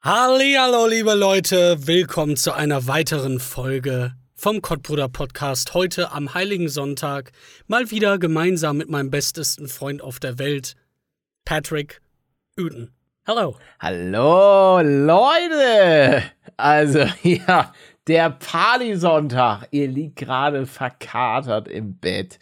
Hallo, liebe Leute, willkommen zu einer weiteren Folge vom Kottbruder Podcast. Heute am Heiligen Sonntag mal wieder gemeinsam mit meinem bestesten Freund auf der Welt, Patrick Uten. Hallo. Hallo, Leute! Also, ja, der Partysonntag. Ihr liegt gerade verkatert im Bett.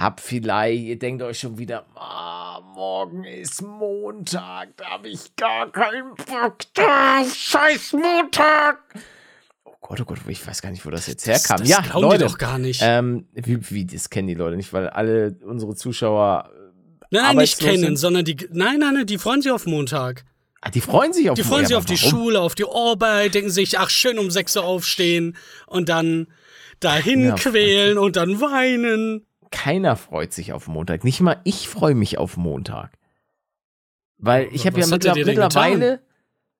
Habt vielleicht, ihr denkt euch schon wieder, ah, morgen ist Montag, da habe ich gar keinen Bock drauf. Scheiß Montag! Oh Gott, oh Gott, ich weiß gar nicht, wo das jetzt herkam. Das ja, glauben Leute, die doch gar nicht. Ähm, wie, wie, das kennen die Leute nicht, weil alle unsere Zuschauer. äh, nein, nein, nicht kennen, sind. sondern die. Nein, nein, nein, die freuen sich auf Montag. Ah, die freuen sich auf Die freuen sich auf die? Schule, auf die Arbeit, denken sich, ach, schön um 6 Uhr aufstehen und dann dahin Ja, quälen und dann weinen. Keiner freut sich auf Montag. Nicht mal ich freue mich auf Montag. Weil ich habe ja er mittler mittlerweile,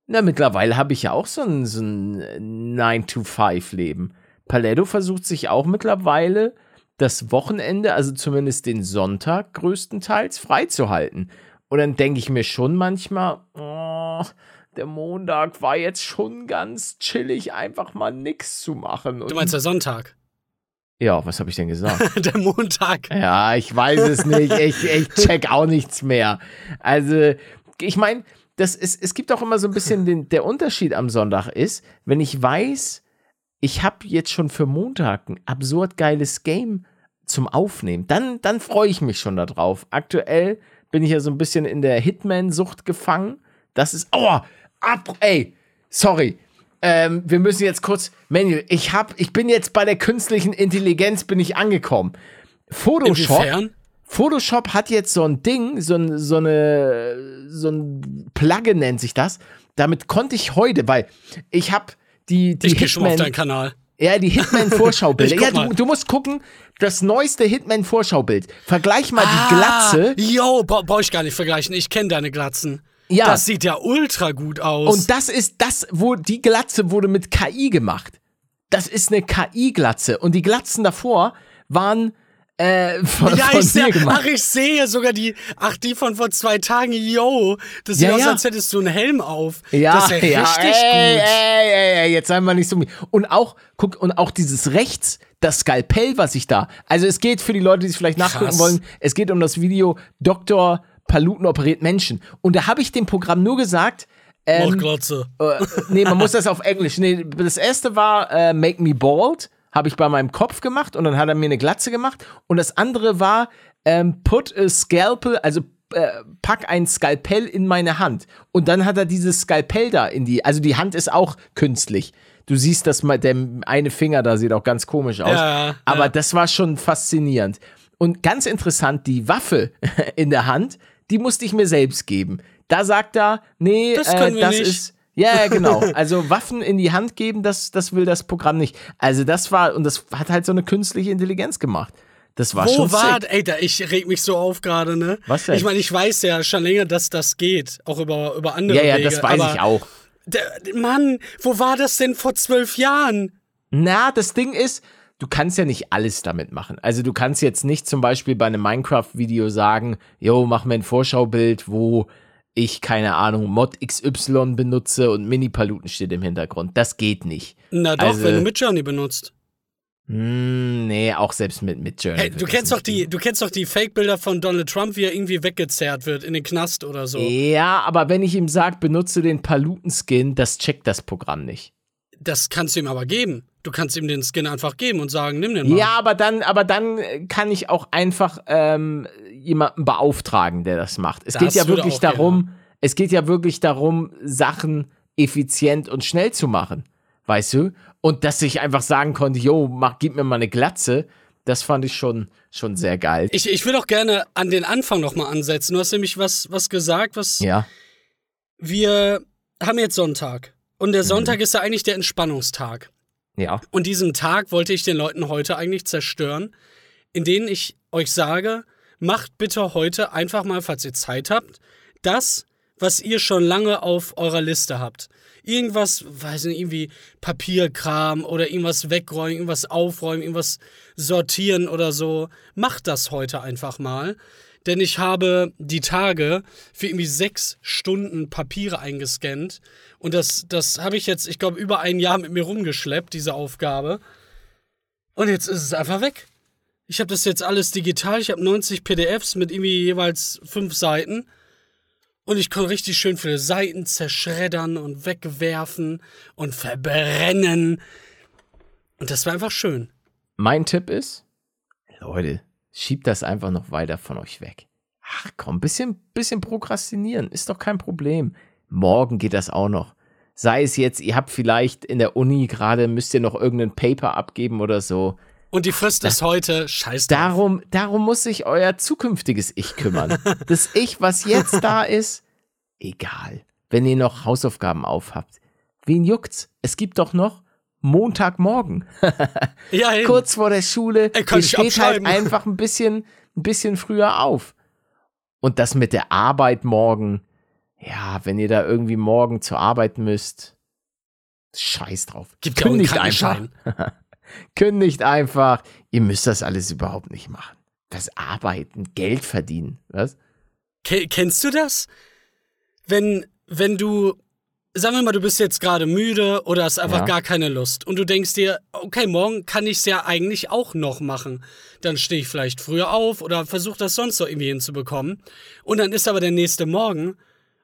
na, mittlerweile habe ich ja auch so ein, so ein 9-to-5-Leben. Paletto versucht sich auch mittlerweile das Wochenende, also zumindest den Sonntag größtenteils, freizuhalten. Und dann denke ich mir schon manchmal, oh, der Montag war jetzt schon ganz chillig, einfach mal nix zu machen. Du Und- meinst der Sonntag, ja, was habe ich denn gesagt? der Montag. Ja, ich weiß es nicht. Ich, ich check auch nichts mehr. Also, ich meine, das ist, es gibt auch immer so ein bisschen den, der Unterschied am Sonntag ist, wenn ich weiß, ich habe jetzt schon für Montag ein absurd geiles Game zum Aufnehmen, dann, dann freue ich mich schon darauf. Aktuell bin ich ja so ein bisschen in der Hitman-Sucht gefangen. Das ist, oh, ab, ey, sorry. Ähm, wir müssen jetzt kurz, Manuel, ich hab, ich bin jetzt bei der künstlichen Intelligenz, bin ich angekommen. Photoshop, Inwiefern? Photoshop hat jetzt so ein Ding, so, ein, so eine, so ein Plugin nennt sich das. Damit konnte ich heute, weil ich habe die, die Ich gehe schon auf Hitman, deinen Kanal. ja, die Hitman-Vorschaubilder. Ja, du, du musst gucken, das neueste Hitman-Vorschaubild. Vergleich mal die Glatze. Ah, yo, bra brauche ich gar nicht vergleichen. Ich kenne deine Glatzen. Ja. Das sieht ja ultra gut aus. Und das ist das, wo die Glatze wurde mit KI gemacht. Das ist eine KI-Glatze. Und die Glatzen davor waren äh, von, ja, von ich sehe, gemacht. ach, ich sehe sogar die, ach, die von vor zwei Tagen, yo. Das sieht Ja, aus, ja. als hättest du einen Helm auf. Ja, das ist ja, ja, richtig ey, gut. Ey, ey, ey, jetzt sei mal nicht so. Und auch, guck, und auch dieses rechts, das Skalpell, was ich da. Also es geht für die Leute, die es vielleicht nachgucken Krass. wollen, es geht um das Video Dr. Paluten operiert Menschen. Und da habe ich dem Programm nur gesagt, ähm, Mordglotze. äh, nee, man muss das auf Englisch. Nee, das erste war äh, Make Me Bald, habe ich bei meinem Kopf gemacht und dann hat er mir eine Glatze gemacht. Und das andere war ähm, Put a Scalpel, also äh, pack ein Skalpell in meine Hand. Und dann hat er dieses Skalpell da in die, also die Hand ist auch künstlich. Du siehst, dass mal der eine Finger da sieht auch ganz komisch aus. Ja, Aber ja. das war schon faszinierend. Und ganz interessant, die Waffe in der Hand, die musste ich mir selbst geben. Da sagt er, nee, Das äh, das nicht. ist ja, ja, genau. Also Waffen in die Hand geben, das, das will das Programm nicht. Also das war, und das hat halt so eine künstliche Intelligenz gemacht. Das war Wo schon war, sick. ey, da, ich reg mich so auf gerade, ne? Was denn? Ich meine, ich weiß ja schon länger, dass das geht, auch über, über andere Ja, ja, Wege. das weiß ich auch. Der, Mann, wo war das denn vor zwölf Jahren? Na, das Ding ist, du kannst ja nicht alles damit machen. Also du kannst jetzt nicht zum Beispiel bei einem Minecraft-Video sagen, yo, mach mir ein Vorschaubild, wo ich, keine Ahnung, Mod XY benutze und Mini-Paluten steht im Hintergrund. Das geht nicht. Na doch, Also- wenn du Midjourney benutzt. Hm, nee, auch selbst mit, mit Journey. Hey, du das kennst doch nicht die, du kennst doch die Fake-Bilder von Donald Trump, wie er irgendwie weggezerrt wird in den Knast oder so. Ja, aber wenn ich ihm sage, benutze den Paluten-Skin, das checkt das Programm nicht. Das kannst du ihm aber geben. Du kannst ihm den Skin einfach geben und sagen, nimm den mal. Ja, aber dann, aber dann äh, kann ich auch einfach ähm, jemanden beauftragen, der das macht. Es Das geht ja wirklich auch gehen, darum, es geht ja wirklich darum, Sachen effizient und schnell zu machen. Weißt du? Und dass ich einfach sagen konnte, yo, mach, gib mir mal eine Glatze, das fand ich schon, schon sehr geil. Ich, ich will auch gerne an den Anfang nochmal ansetzen. Du hast nämlich was, was gesagt, was ja. wir haben jetzt Sonntag. Und Mhm. der Sonntag ist ja eigentlich der Entspannungstag. Ja. Und diesen Tag wollte ich den Leuten heute eigentlich zerstören, indem ich euch sage, macht bitte heute einfach mal, falls ihr Zeit habt, das, was ihr schon lange auf eurer Liste habt. Irgendwas, weiß nicht, irgendwie Papierkram oder irgendwas wegräumen, irgendwas aufräumen, irgendwas sortieren oder so. Macht das heute einfach mal. Denn ich habe die Tage für irgendwie sechs Stunden Papiere eingescannt. Und das, das habe ich jetzt, ich glaube, über ein Jahr mit mir rumgeschleppt, diese Aufgabe. Und jetzt ist es einfach weg. Ich habe das jetzt alles digital. Ich habe 90 PDFs mit irgendwie jeweils fünf Seiten. Und ich konnte richtig schön viele Seiten zerschreddern und wegwerfen und verbrennen. Und das war einfach schön. Mein Tipp ist, Leute, schiebt das einfach noch weiter von euch weg. Ach komm, bisschen, bisschen prokrastinieren, ist doch kein Problem. Morgen geht das auch noch. Sei es jetzt, ihr habt vielleicht in der Uni gerade, müsst ihr noch irgendein Paper abgeben oder so. Und die Frist ist heute, scheiß drauf. Darum, darum muss sich euer zukünftiges Ich kümmern. das Ich, was jetzt da ist, egal. Wenn ihr noch Hausaufgaben aufhabt. Wen juckt's? Es gibt doch noch Montagmorgen. Ja, eben. Kurz vor der Schule. Ey, kann ihr ich steht halt einfach ein bisschen, ein bisschen früher auf. Und das mit der Arbeit morgen. Ja, wenn ihr da irgendwie morgen zur Arbeit müsst. Scheiß drauf. Gibt ja Kündigt einfach. Krankenschein. Kündigt einfach. Ihr müsst das alles überhaupt nicht machen. Das Arbeiten, Geld verdienen. Was? Ke kennst du das? Wenn, wenn du, sagen wir mal, du bist jetzt gerade müde oder hast einfach Ja. gar keine Lust und du denkst dir, okay, morgen kann ich es ja eigentlich auch noch machen. Dann stehe ich vielleicht früher auf oder versuche das sonst so irgendwie hinzubekommen. Und dann ist aber der nächste Morgen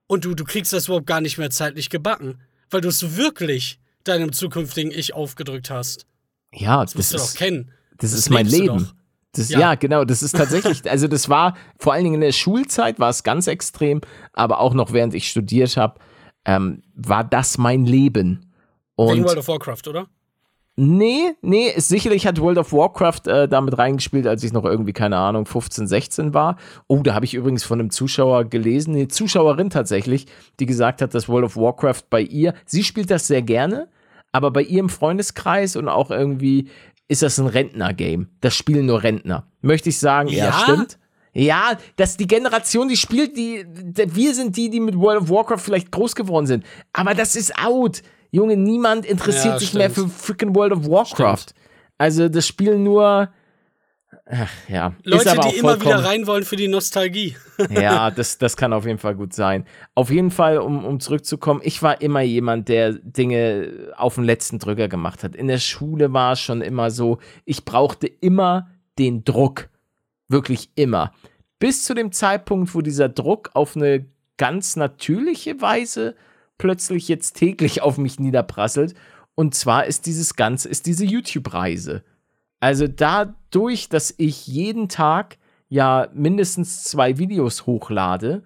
und du, du kriegst das überhaupt gar nicht mehr zeitlich gebacken, weil du es wirklich deinem zukünftigen Ich aufgedrückt hast. Ja, Das musst das du doch kennen. das das ist mein Leben. Das, Ja. ja. genau, das ist tatsächlich, also das war vor allen Dingen in der Schulzeit war es ganz extrem, aber auch noch während ich studiert habe, ähm, war das mein Leben. Wegen Und World of Warcraft, oder? nee, nee, sicherlich hat World of Warcraft äh, damit reingespielt, als ich noch irgendwie, keine Ahnung, 15, 16 war. Oh, da habe ich übrigens von einem Zuschauer gelesen, eine Zuschauerin tatsächlich, die gesagt hat, dass World of Warcraft bei ihr, sie spielt das sehr gerne, aber bei ihr im Freundeskreis und auch irgendwie ist das ein Rentner-Game. Das spielen nur Rentner. Möchte ich sagen, ja, Ja? stimmt. Ja, dass die Generation, die spielt, die, wir sind die, die mit World of Warcraft vielleicht groß geworden sind. Aber das ist out. Junge, niemand interessiert Ja, sich mehr für stimmt. freaking World of Warcraft. Also das spielen nur, ach, ja. Leute, die immer wieder rein wollen für die Nostalgie. ja, das, das kann auf jeden Fall gut sein. Auf jeden Fall, um, um zurückzukommen, ich war immer jemand, der Dinge auf den letzten Drücker gemacht hat. In der Schule war es schon immer so, ich brauchte immer den Druck. Wirklich immer. Bis zu dem Zeitpunkt, wo dieser Druck auf eine ganz natürliche Weise plötzlich jetzt täglich auf mich niederprasselt. Und zwar ist dieses Ganze, ist diese YouTube-Reise. Also dadurch, dass ich jeden Tag ja mindestens zwei Videos hochlade,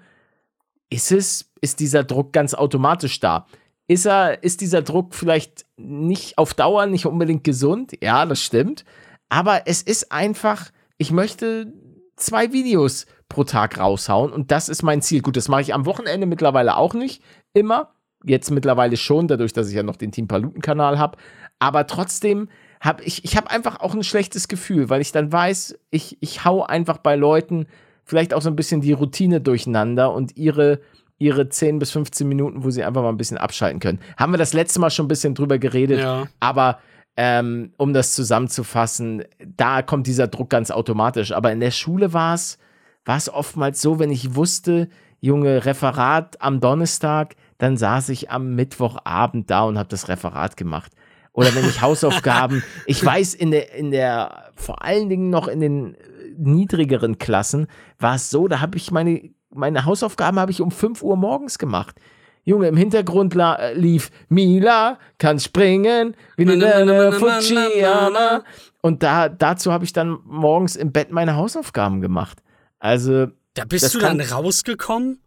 ist es, ist dieser Druck ganz automatisch da. Ist er, ist dieser Druck vielleicht nicht auf Dauer nicht unbedingt gesund? Ja, das stimmt. Aber es ist einfach, ich möchte zwei Videos pro Tag raushauen und das ist mein Ziel. Gut, das mache ich am Wochenende mittlerweile auch nicht immer. Jetzt mittlerweile schon, dadurch, dass ich ja noch den Team Paluten-Kanal habe. Aber trotzdem habe ich, ich habe einfach auch ein schlechtes Gefühl, weil ich dann weiß, ich, ich hau einfach bei Leuten vielleicht auch so ein bisschen die Routine durcheinander und ihre, ihre 10 bis 15 Minuten, wo sie einfach mal ein bisschen abschalten können. Haben wir das letzte Mal schon ein bisschen drüber geredet, Ja. aber ähm, um das zusammenzufassen, da kommt dieser Druck ganz automatisch. Aber in der Schule war es war es oftmals so, wenn ich wusste, Junge, Referat am Donnerstag, dann saß ich am Mittwochabend da und habe das Referat gemacht. Oder wenn ich Hausaufgaben, ich weiß, in der, in der, vor allen Dingen noch in den äh, niedrigeren Klassen war es so, da habe ich meine, meine Hausaufgaben habe ich um 5 Uhr morgens gemacht. Junge, im Hintergrund äh, lief Mila kann springen, wie eine Fujiyama. Und da, dazu habe ich dann morgens im Bett meine Hausaufgaben gemacht. Also, Da bist du dann rausgekommen?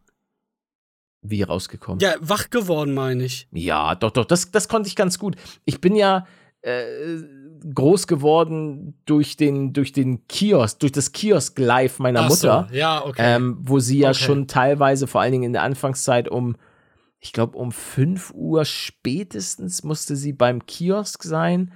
wie rausgekommen? Ja, wach geworden, meine ich. Ja, doch, doch, das, das konnte ich ganz gut. Ich bin ja äh, groß geworden durch den, durch den Kiosk, durch das Kiosk Live meiner Ach Mutter, So, ja, okay. ähm, wo sie ja Okay. schon teilweise, vor allen Dingen in der Anfangszeit, um, ich glaube, um 5 Uhr spätestens musste sie beim Kiosk sein,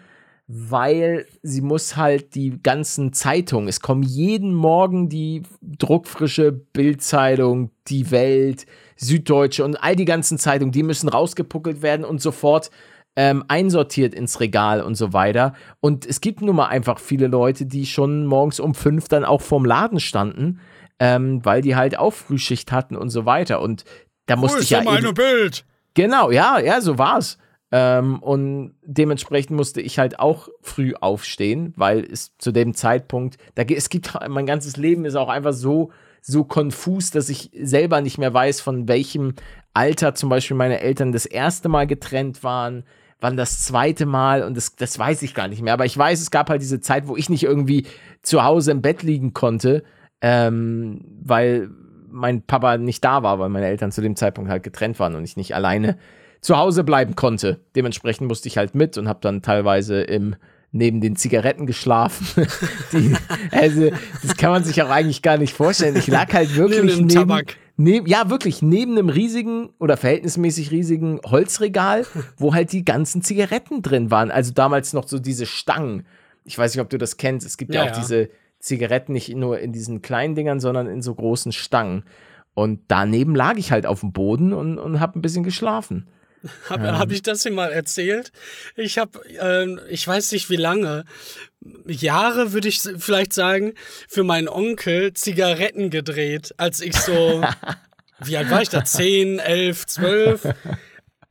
weil sie muss halt die ganzen Zeitungen, es kommen jeden Morgen die druckfrische Bildzeitung, die Welt, Süddeutsche und all die ganzen Zeitungen, die müssen rausgepuckelt werden und sofort ähm, einsortiert ins Regal und so weiter. Und es gibt nun mal einfach viele Leute, die schon morgens um fünf dann auch vorm Laden standen. ähm, weil die halt auch Frühschicht hatten und so weiter. Und da musste Wo ich ja. ist meine eben, Bild? Genau, ja, ja, so war's. Ähm, und dementsprechend musste ich halt auch früh aufstehen, weil es zu dem Zeitpunkt, da, es gibt, mein ganzes Leben ist auch einfach so, so konfus, dass ich selber nicht mehr weiß, von welchem Alter zum Beispiel meine Eltern das erste Mal getrennt waren, wann das zweite Mal und das, das weiß ich gar nicht mehr. Aber ich weiß, es gab halt diese Zeit, wo ich nicht irgendwie zu Hause im Bett liegen konnte, ähm, weil mein Papa nicht da war, weil meine Eltern zu dem Zeitpunkt halt getrennt waren und ich nicht alleine zu Hause bleiben konnte. Dementsprechend musste ich halt mit und habe dann teilweise im neben den Zigaretten geschlafen. Die, also, das kann man sich auch eigentlich gar nicht vorstellen. Ich lag halt wirklich Neben dem neben, Tabak. neben, ja, wirklich neben einem riesigen oder verhältnismäßig riesigen Holzregal, wo halt die ganzen Zigaretten drin waren. Also damals noch so diese Stangen. Ich weiß nicht, ob du das kennst. Es gibt ja, Ja, auch ja. diese Zigaretten nicht nur in diesen kleinen Dingern, sondern in so großen Stangen. Und daneben lag ich halt auf dem Boden und, und habe ein bisschen geschlafen. Habe hab ich das hier mal erzählt? Ich habe, ähm, ich weiß nicht wie lange, Jahre würde ich vielleicht sagen, für meinen Onkel Zigaretten gedreht, als ich so, wie alt war ich da? 10, 11, 12.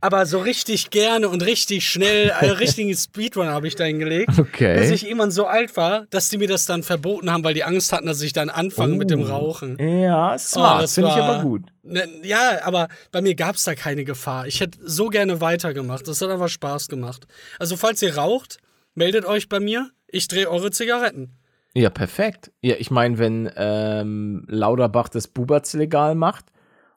Aber so richtig gerne und richtig schnell, einen richtigen Speedrun habe ich da hingelegt. Okay. Bis ich irgendwann so alt war, dass die mir das dann verboten haben, weil die Angst hatten, dass ich dann anfange mit dem Oh. Rauchen. Ja, smart. Oh, das Finde ich aber gut. Ne, ja, aber bei mir gab es da keine Gefahr. Ich hätte so gerne weitergemacht. Das hat einfach Spaß gemacht. Also, falls ihr raucht, meldet euch bei mir. Ich drehe eure Zigaretten. Ja, perfekt. Ja, ich meine, wenn ähm, Lauterbach das Buberts legal macht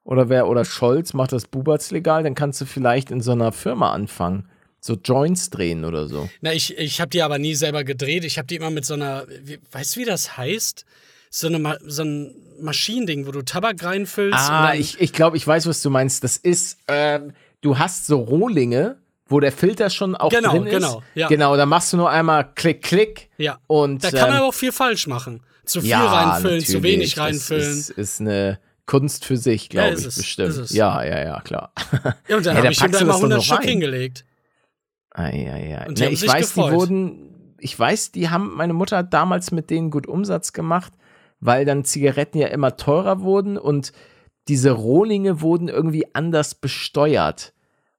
oder wer oder Scholz macht das Buberts legal, dann kannst du vielleicht in so einer Firma anfangen. So Joints drehen oder so. Na, ich, ich habe die aber nie selber gedreht. Ich habe die immer mit so einer, wie, weißt du, wie das heißt? So, eine, so ein Maschinending, wo du Tabak reinfüllst. Ah, ich, ich glaube, ich weiß, was du meinst. Das ist, ähm, du hast so Rohlinge, wo der Filter schon auch Genau, drin ist. genau, ja. Genau, da machst du nur einmal Klick, Klick. Ja. Und, Da kann man ähm, aber auch viel falsch machen. Zu viel ja, reinfüllen, zu wenig reinfüllen. Das ist, ist eine Kunst für sich, glaube Ja, ich, es, bestimmt. Ja, ja, ja, klar. ja, und dann Ja, habe ich ihm da mal das doch 100 noch Stück hingelegt. Eieiei. Und die haben ich weiß, gefreut. die wurden, ich weiß, die haben, meine Mutter hat damals mit denen gut Umsatz gemacht, weil dann Zigaretten ja immer teurer wurden und diese Rohlinge wurden irgendwie anders besteuert.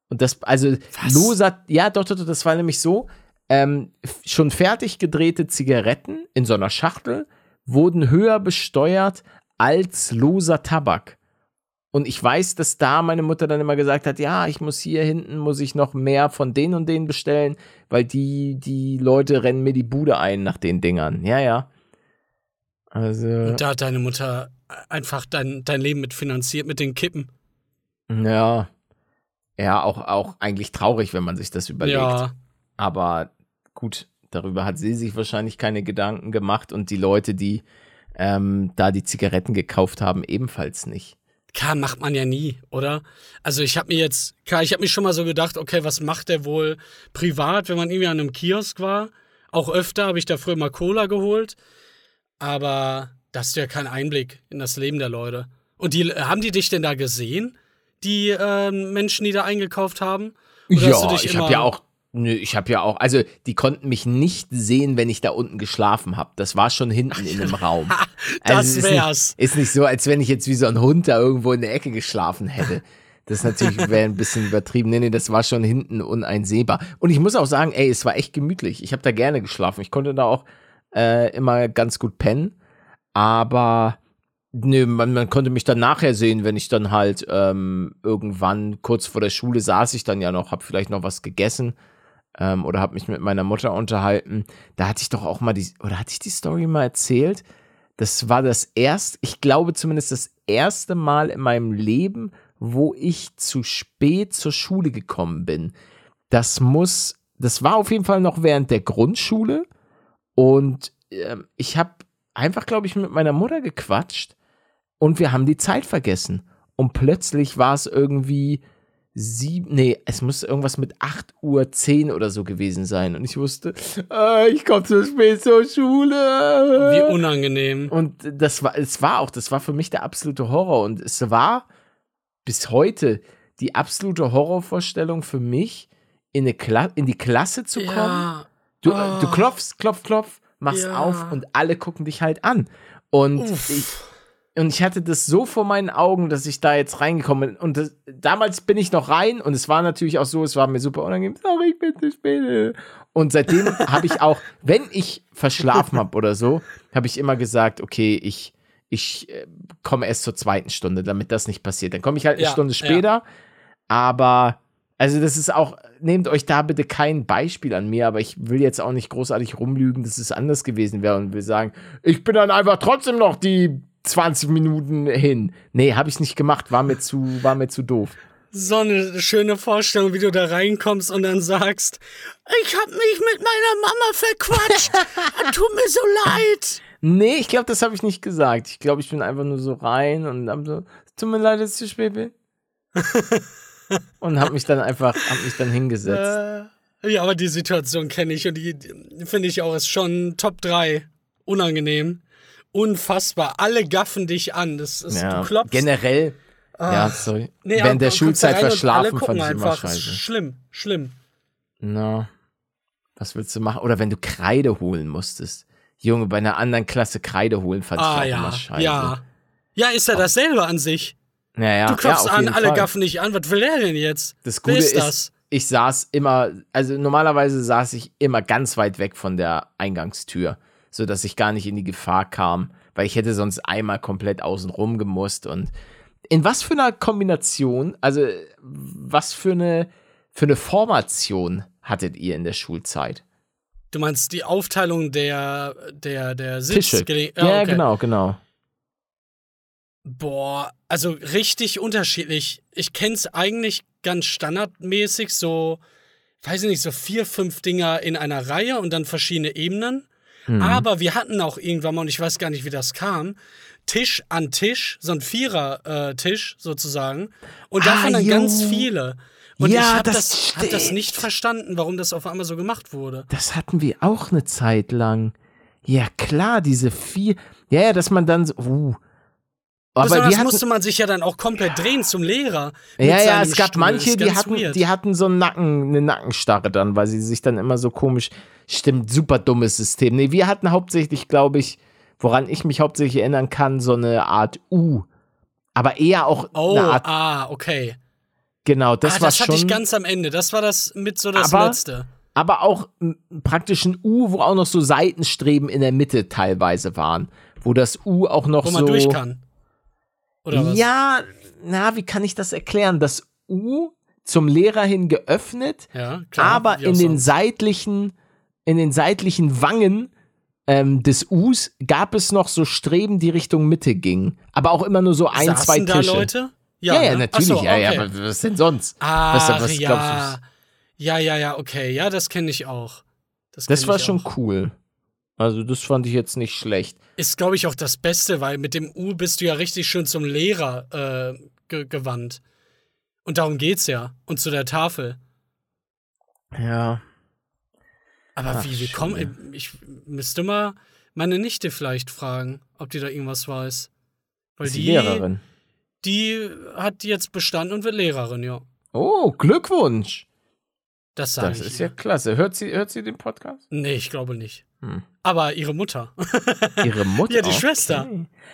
Und das, also Was? loser, ja, doch, doch, doch, das war nämlich so, ähm, schon fertig gedrehte Zigaretten in so einer Schachtel wurden höher besteuert als loser Tabak. Und ich weiß, dass da meine Mutter dann immer gesagt hat, ja, ich muss hier hinten, muss ich noch mehr von den und denen bestellen, weil die, die Leute rennen mir die Bude ein nach den Dingern. Ja, ja. Also, Und da hat deine Mutter einfach dein, dein Leben mitfinanziert mit den Kippen. ja. Ja, auch, auch eigentlich traurig, wenn man sich das überlegt. Ja. Aber gut, darüber hat sie sich wahrscheinlich keine Gedanken gemacht und die Leute, die ähm, da die Zigaretten gekauft haben, ebenfalls nicht. Klar, macht man ja nie, oder? Also ich habe mir jetzt, klar, ich habe mir schon mal so gedacht, okay, was macht der wohl privat, wenn man irgendwie an einem Kiosk war? Auch öfter habe ich da früher mal Cola geholt. Aber das ist ja kein Einblick in das Leben der Leute. Und die, haben die dich denn da gesehen, die ähm, Menschen, die da eingekauft haben? Oder ja, ich habe ja auch, nö, ich habe ja auch, also die konnten mich nicht sehen, wenn ich da unten geschlafen habe. Das war schon hinten in dem Raum. das Also ist wär's. Nicht, ist nicht so, als wenn ich jetzt wie so ein Hund da irgendwo in der Ecke geschlafen hätte. Das natürlich wäre ein bisschen übertrieben. Nee, nee, das war schon hinten uneinsehbar. Und ich muss auch sagen, ey, es war echt gemütlich. Ich habe da gerne geschlafen. Ich konnte da auch äh, immer ganz gut pennen. Aber nö, man, man konnte mich dann nachher sehen, wenn ich dann halt ähm, irgendwann kurz vor der Schule saß ich dann ja noch, habe vielleicht noch was gegessen ähm, oder habe mich mit meiner Mutter unterhalten. Da hatte ich doch auch mal die, oder hatte ich die Story mal erzählt? Das war das erste, ich glaube zumindest das erste Mal in meinem Leben, wo ich zu spät zur Schule gekommen bin. Das muss, das war auf jeden Fall noch während der Grundschule und ähm, ich habe einfach, glaube ich, mit meiner Mutter gequatscht und wir haben die Zeit vergessen. Und plötzlich war es irgendwie sieben, nee, es muss irgendwas mit 8 Uhr 10 oder so gewesen sein. Und ich wusste, äh, ich komme zu spät zur Schule. Wie unangenehm. Und das war, es war auch, das war für mich der absolute Horror. Und es war bis heute die absolute Horrorvorstellung für mich, in, eine Kla in die Klasse zu kommen. Ja. Du, Oh. du klopfst, klopf, klopf, machst Ja. auf und alle gucken dich halt an. Und Uff. ich, und ich hatte das so vor meinen Augen, dass ich da jetzt reingekommen bin. Und das, damals bin ich noch rein und es war natürlich auch so, es war mir super unangenehm. Sorry, ich bin zu spät. Und seitdem habe ich auch, wenn ich verschlafen habe oder so, habe ich immer gesagt, okay, ich, ich äh, komme erst zur zweiten Stunde, damit das nicht passiert. Dann komme ich halt eine Ja, Stunde später. Aber, also das ist auch, nehmt euch da bitte kein Beispiel an mir, aber ich will jetzt auch nicht großartig rumlügen, dass es anders gewesen wäre und will sagen, ich bin dann einfach trotzdem noch die 20 Minuten hin. Nee, habe ich nicht gemacht, war mir zu, war mir zu doof. So eine schöne Vorstellung, wie du da reinkommst und dann sagst, ich hab mich mit meiner Mama verquatscht. Tut mir so leid. Nee, ich glaube, das habe ich nicht gesagt. Ich glaube, ich bin einfach nur so rein und hab so, tut mir leid, dass ich zu spät bin. und habe mich dann einfach, hab mich dann hingesetzt. Äh, ja, aber die Situation kenne ich und die die finde ich auch ist schon Top 3. Unangenehm. Unfassbar. Alle gaffen dich an. Das ist, ja, du klopfst. generell. ja, sorry. Nee, aber Während der Schulzeit verschlafen fand ich immer scheiße. Schlimm, schlimm. Na, was willst du machen? Oder wenn du Kreide holen musstest. Junge, bei einer anderen Klasse Kreide holen fand Ah ich auch immer ja, scheiße. ja. Ja, ist ja dasselbe an sich. ja, ja Du klopfst ja, an, alle Fall. gaffen dich an. Was will er denn jetzt? Das Wer Gute ist ist, das? ich saß immer, also normalerweise saß ich immer ganz weit weg von der Eingangstür, sodass ich gar nicht in die Gefahr kam, weil ich hätte sonst einmal komplett außen rum gemusst und in was für einer Kombination, also was für eine, für eine Formation hattet ihr in der Schulzeit? Du meinst die Aufteilung der, der, der Tische. Sitzgele Ja, okay. genau, genau. Boah, also richtig unterschiedlich. Ich kenn's eigentlich ganz standardmäßig, so, weiß ich nicht, so vier, fünf Dinger in einer Reihe und dann verschiedene Ebenen. Mhm. Aber wir hatten auch irgendwann mal, und ich weiß gar nicht, wie das kam, Tisch an Tisch, so ein Vierer-Tisch sozusagen. Und Ah, davon dann jo. ganz viele. Und Ja, ich habe das das, hab das nicht verstanden, warum das auf einmal so gemacht wurde. Das hatten wir auch eine Zeit lang. Ja, klar, diese vier. Ja, ja, dass man dann so. Uh. Aber Besonders hatten, musste man sich ja dann auch komplett drehen zum Lehrer. Ja, ja, es gab Stuhl. manche, die hatten, weird. die hatten so einen Nacken, eine Nackenstarre dann, weil sie sich dann immer so komisch. Stimmt, super dummes System. Nee, wir hatten hauptsächlich, glaube ich, woran ich mich hauptsächlich erinnern kann, so eine Art U. Aber eher auch Oh, eine Art. ah, okay. Genau, das ah, war das hatte schon. ich ganz am Ende. Das war das mit so das Aber- Letzte. aber auch praktisch ein U, wo auch noch so Seitenstreben in der Mitte teilweise waren. Wo das U auch noch Wo so. man durch kann. Oder was? Ja, na, wie kann ich das erklären? Das U zum Lehrer hin geöffnet, Ja, klar. aber in den seitlichen, in den seitlichen Wangen ähm, des Us gab es noch so Streben, die Richtung Mitte gingen. Aber auch immer nur so ein, Saßen zwei da Tische. Leute? Ja, ja, ne? natürlich. So, ja, ja, okay. aber was denn sonst? Ach, was, was ja. ja, ja, ja, okay. Ja, das kenne ich auch. Das, Das war schon cool. Also, das fand ich jetzt nicht schlecht. Ist, glaube ich, auch das Beste, weil mit dem U bist du ja richtig schön zum Lehrer äh, ge gewandt. Und darum geht's ja. Und zu der Tafel. Ja. Aber Ach, wie, wie kommen. Ich müsste mal meine Nichte vielleicht fragen, ob die da irgendwas weiß. Weil Ist die die, Lehrerin. die hat jetzt bestanden und wird Lehrerin, ja. Oh, Glückwunsch. Das Das ich. ist ihr. ja klasse. Hört sie, hört sie den Podcast? Nee, ich glaube nicht. Hm. Aber ihre Mutter. Ihre Mutter. Ja, die Okay. Schwester.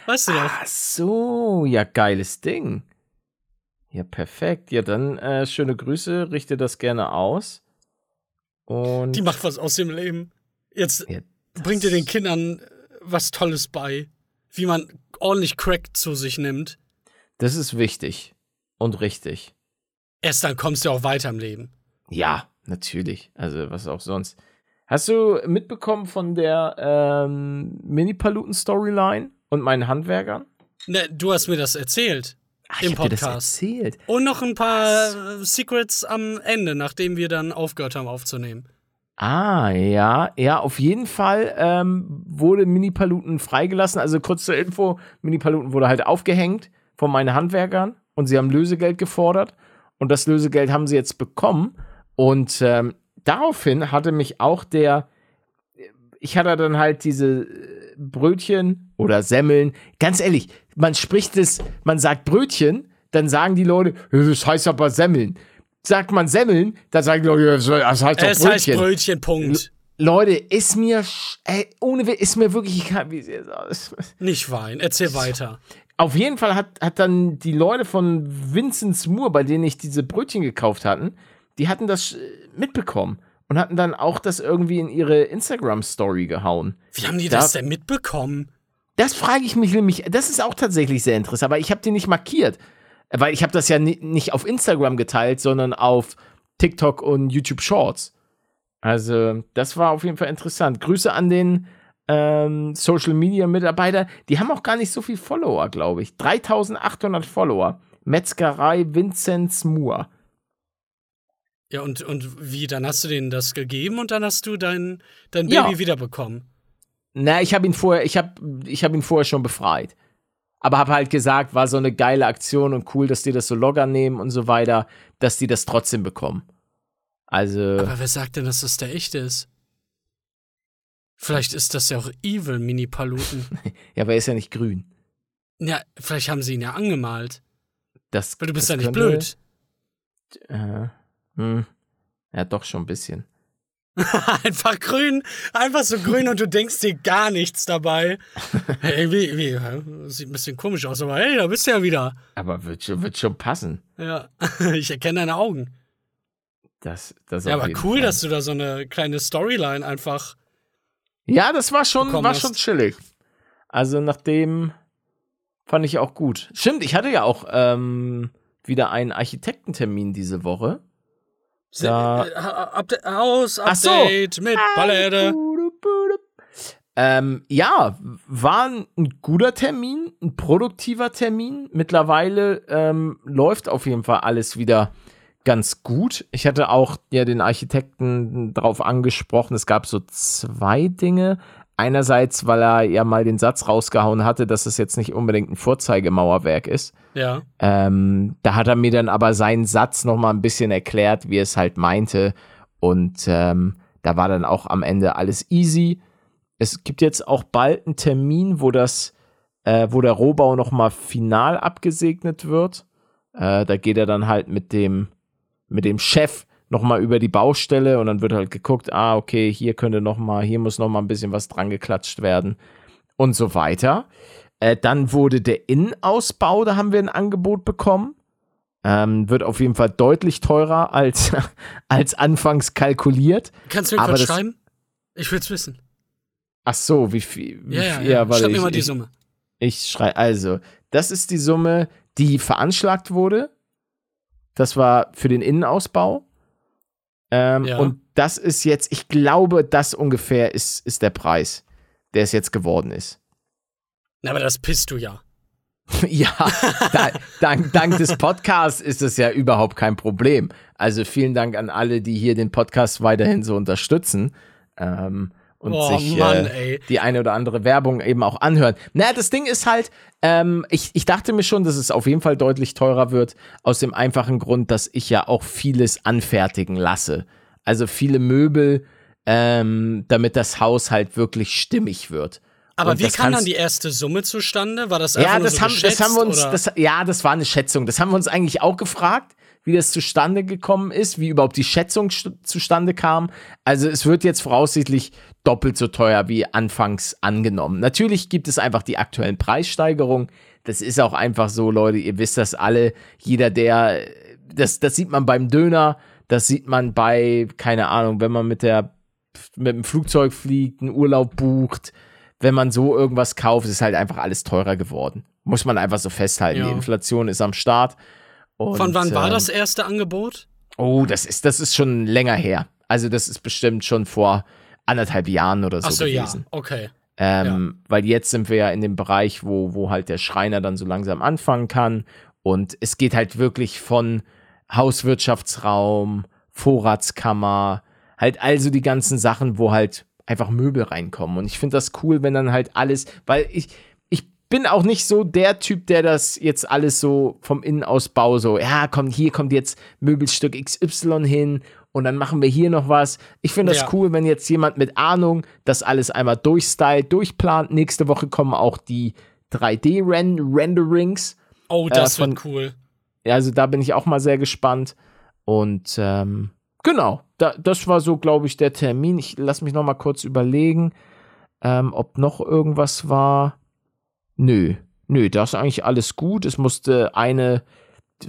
Weißt du doch. Ach so, ja, geiles Ding. Ja, perfekt. Ja, dann äh, schöne Grüße, richte das gerne aus. Und Die macht was aus dem Leben. Jetzt Ja, bringt ihr den Kindern was Tolles bei. Wie man ordentlich Crack zu sich nimmt. das ist wichtig und richtig. Erst dann kommst du auch weiter im Leben. Ja, natürlich. Also, was auch sonst. Hast du mitbekommen von der ähm, Mini-Paluten-Storyline und meinen Handwerkern? Ne, du hast mir das erzählt. Ach, Im ich hab dir das Podcast. erzählt. Und noch ein paar äh, Secrets am Ende, nachdem wir dann aufgehört haben aufzunehmen. Ah, ja, ja, auf jeden Fall ähm, wurde Mini-Paluten freigelassen. Also kurz zur Info, Mini-Paluten wurde halt aufgehängt von meinen Handwerkern und sie haben Lösegeld gefordert und das Lösegeld haben sie jetzt bekommen und ähm, daraufhin hatte mich auch der, ich hatte dann halt diese äh, Brötchen oder Semmeln, ganz ehrlich, man spricht es, man sagt Brötchen, dann sagen die Leute, das heißt aber Semmeln. Sagt man Semmeln, dann sagen die Leute, das heißt doch es Brötchen. heißt Brötchen, Punkt. Leute, ist mir, ey, ohne ist mir wirklich egal, wie es jetzt aus. Nicht weinen, erzähl weiter. Auf jeden Fall hat, hat dann die Leute von Vincent's Moore, bei denen ich diese Brötchen gekauft hatten, die hatten das äh, mitbekommen und hatten dann auch das irgendwie in ihre Instagram-Story gehauen. Wie haben die da, das denn mitbekommen? Das frage ich mich nämlich, das ist auch tatsächlich sehr interessant, aber ich habe die nicht markiert, weil ich habe das ja nicht auf Instagram geteilt, sondern auf TikTok und YouTube Shorts. Also, das war auf jeden Fall interessant. Grüße an den ähm, Social Media Mitarbeiter. Die haben auch gar nicht so viel Follower, glaube ich. 3800 Follower. Metzgerei Vinzenz Moore. Ja, und, und wie? Dann hast du denen das gegeben und dann hast du dein, dein Baby ja. wiederbekommen. Na, ich habe ihn vorher, ich habe ich hab ihn vorher schon befreit. Aber habe halt gesagt, war so eine geile Aktion und cool, dass die das so locker nehmen und so weiter, dass die das trotzdem bekommen. Also. Aber wer sagt denn, dass das der echte ist? Vielleicht ist das ja auch Evil Mini Paluten. ja, aber er ist ja nicht grün. Ja, vielleicht haben sie ihn ja angemalt. Das, Weil du bist ja nicht blöd. Äh, hm. Ja, doch schon ein bisschen. einfach grün, einfach so grün und du denkst dir gar nichts dabei. hey, wie, wie, sieht ein bisschen komisch aus, aber hey, da bist du ja wieder. Aber wird schon, wird schon passen. Ja, ich erkenne deine Augen. Das, das ja, aber cool, Fall. dass du da so eine kleine Storyline einfach. Ja, das war schon, war schon chillig. Also nachdem fand ich auch gut. Stimmt, ich hatte ja auch ähm, wieder einen Architektentermin diese Woche. Da, äh, Haus Update so. mit Ballade. Ähm, ja, war ein guter Termin, ein produktiver Termin. Mittlerweile ähm, läuft auf jeden Fall alles wieder ganz gut. Ich hatte auch ja den Architekten darauf angesprochen. Es gab so zwei Dinge. Einerseits, weil er ja mal den Satz rausgehauen hatte, dass es jetzt nicht unbedingt ein Vorzeigemauerwerk ist. Ja. Ähm, da hat er mir dann aber seinen Satz noch mal ein bisschen erklärt, wie er es halt meinte. Und ähm, da war dann auch am Ende alles easy. Es gibt jetzt auch bald einen Termin, wo das, äh, wo der Rohbau noch mal final abgesegnet wird. Äh, da geht er dann halt mit dem, mit dem Chef nochmal über die Baustelle und dann wird halt geguckt, ah, okay, hier könnte nochmal, hier muss nochmal ein bisschen was dran geklatscht werden und so weiter. Äh, dann wurde der Innenausbau, da haben wir ein Angebot bekommen. Ähm, wird auf jeden Fall deutlich teurer als, als anfangs kalkuliert. Kannst du mir kurz schreiben? Ich will es wissen. Ach so, wie viel? Wie ja, ja, viel, ja. Schreib mir mal die Summe. Ich, ich schreibe, also, das ist die Summe, die veranschlagt wurde. Das war für den Innenausbau. Ähm, ja. Und das ist jetzt, ich glaube, das ungefähr ist, ist der Preis, der es jetzt geworden ist. Na, aber das pisst du ja. ja, da, dank, dank des Podcasts ist es ja überhaupt kein Problem. Also vielen Dank an alle, die hier den Podcast weiterhin so unterstützen. Ähm, und oh, sich Mann, äh, die eine oder andere Werbung eben auch anhören. Naja, das Ding ist halt, ähm, ich, ich dachte mir schon, dass es auf jeden Fall deutlich teurer wird, aus dem einfachen Grund, dass ich ja auch vieles anfertigen lasse. Also viele Möbel, ähm, damit das Haus halt wirklich stimmig wird. Aber und wie kam dann die erste Summe zustande? War das einfach ja, das so haben, das haben wir uns, das, ja, das war eine Schätzung. Das haben wir uns eigentlich auch gefragt wie das zustande gekommen ist, wie überhaupt die Schätzung zustande kam. Also es wird jetzt voraussichtlich doppelt so teuer wie anfangs angenommen. Natürlich gibt es einfach die aktuellen Preissteigerungen. Das ist auch einfach so, Leute, ihr wisst das alle. Jeder, der, das, das sieht man beim Döner, das sieht man bei, keine Ahnung, wenn man mit der, mit dem Flugzeug fliegt, einen Urlaub bucht, wenn man so irgendwas kauft, ist halt einfach alles teurer geworden. Muss man einfach so festhalten. Ja. Die Inflation ist am Start. Und, Von wann war ähm, das erste Angebot? Oh, das ist, das ist schon länger her. Also, das ist bestimmt schon vor anderthalb Jahren oder so, so gewesen. Ja, okay. Ähm, ja. Weil jetzt sind wir ja in dem Bereich, wo, wo halt der Schreiner dann so langsam anfangen kann. Und es geht halt wirklich von Hauswirtschaftsraum, Vorratskammer, halt also die ganzen Sachen, wo halt einfach Möbel reinkommen. Und ich finde das cool, wenn dann halt alles, weil ich, bin auch nicht so der Typ, der das jetzt alles so vom Innenausbau so, ja, komm, hier kommt jetzt Möbelstück XY hin und dann machen wir hier noch was. Ich finde das ja. cool, wenn jetzt jemand mit Ahnung das alles einmal durchstylt, durchplant. Nächste Woche kommen auch die 3D-Renderings. Oh, das äh, von, wird cool. Also da bin ich auch mal sehr gespannt. Und ähm, genau. Da, das war so, glaube ich, der Termin. Ich lass mich noch mal kurz überlegen, ähm, ob noch irgendwas war. Nö, nö, da ist eigentlich alles gut. Es musste eine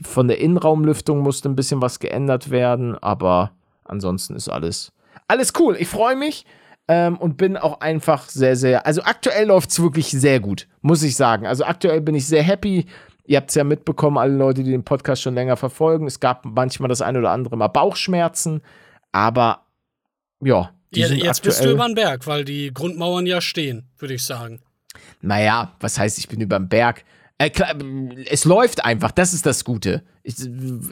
von der Innenraumlüftung musste ein bisschen was geändert werden, aber ansonsten ist alles alles cool. Ich freue mich ähm, und bin auch einfach sehr, sehr. Also aktuell läuft es wirklich sehr gut, muss ich sagen. Also aktuell bin ich sehr happy. Ihr habt es ja mitbekommen, alle Leute, die den Podcast schon länger verfolgen. Es gab manchmal das eine oder andere Mal Bauchschmerzen, aber ja. ja jetzt bist du über den Berg, weil die Grundmauern ja stehen, würde ich sagen. Naja, was heißt, ich bin über den Berg? Äh, klar, es läuft einfach, das ist das Gute. Ich,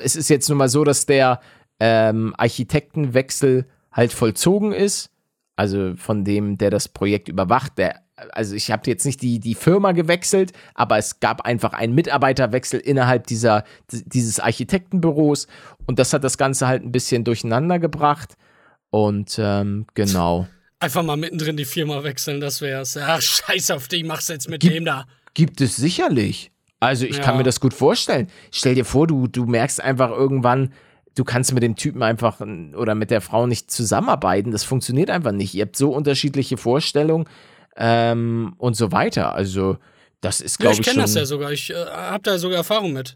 es ist jetzt nun mal so, dass der ähm, Architektenwechsel halt vollzogen ist. Also von dem, der das Projekt überwacht, der, also ich habe jetzt nicht die, die Firma gewechselt, aber es gab einfach einen Mitarbeiterwechsel innerhalb dieser, dieses Architektenbüros und das hat das Ganze halt ein bisschen durcheinander gebracht. Und ähm, genau. Einfach mal mittendrin die Firma wechseln, das wär's. Ach, scheiß auf dich, mach's jetzt mit Gibt, dem da. Gibt es sicherlich. Also ich ja. kann mir das gut vorstellen. Stell dir vor, du, du merkst einfach irgendwann, du kannst mit dem Typen einfach oder mit der Frau nicht zusammenarbeiten. Das funktioniert einfach nicht. Ihr habt so unterschiedliche Vorstellungen ähm, und so weiter. Also, das ist, glaube ja, ich. Ich kenne das ja sogar. Ich äh, habe da sogar Erfahrung mit.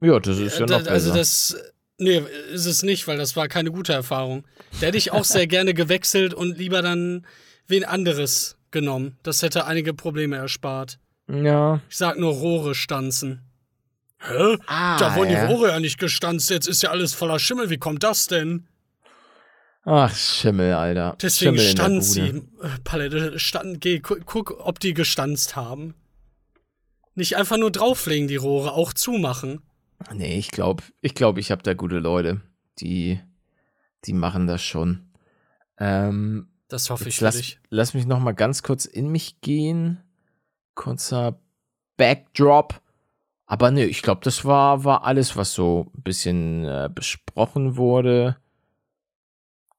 Ja, das ist ja noch da, Also, das. Nee, ist es nicht, weil das war keine gute Erfahrung. Der hätte ich auch sehr gerne gewechselt und lieber dann wen anderes genommen. Das hätte einige Probleme erspart. Ja. Ich sag nur Rohre stanzen. Hä? Ah, da wurden ja. die Rohre ja nicht gestanzt, jetzt ist ja alles voller Schimmel. Wie kommt das denn? Ach, Schimmel, Alter. Deswegen Schimmel stand sie. Äh, Palette, stand, geh, guck, ob die gestanzt haben. Nicht einfach nur drauflegen, die Rohre, auch zumachen. Nee, ich glaube, ich glaube, ich habe da gute Leute, die, die machen das schon. Ähm, das hoffe ich für lass, dich. Lass mich noch mal ganz kurz in mich gehen. Kurzer Backdrop. Aber nö, ich glaube, das war, war alles, was so ein bisschen äh, besprochen wurde.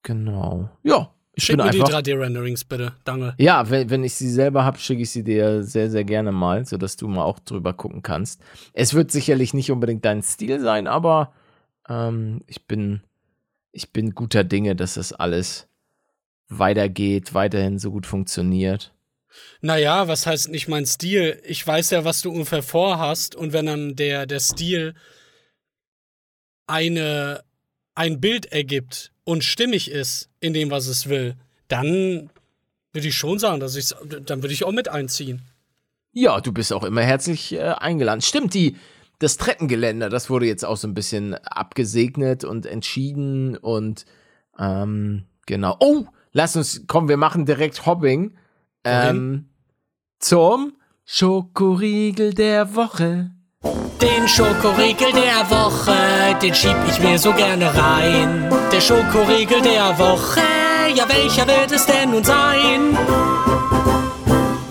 Genau. Ja. Ich Schick mir einfach, die 3D-Renderings bitte, danke. Ja, wenn, wenn ich sie selber habe, schicke ich sie dir sehr, sehr gerne mal, sodass du mal auch drüber gucken kannst. Es wird sicherlich nicht unbedingt dein Stil sein, aber ähm, ich bin, ich bin guter Dinge, dass das alles weitergeht, weiterhin so gut funktioniert. Naja, was heißt nicht mein Stil? Ich weiß ja, was du ungefähr vorhast und wenn dann der, der Stil eine, ein Bild ergibt und stimmig ist in dem, was es will, dann würde ich schon sagen, dass ich dann würde ich auch mit einziehen. Ja, du bist auch immer herzlich äh, eingeladen. Stimmt, die, das Treppengeländer, das wurde jetzt auch so ein bisschen abgesegnet und entschieden und ähm, genau. Oh, lass uns, komm, wir machen direkt Hobbing. Ähm, zum Schokoriegel der Woche. Den Schokoriegel der Woche, den schieb ich mir so gerne rein. Der Schokoriegel der Woche, ja welcher wird es denn nun sein?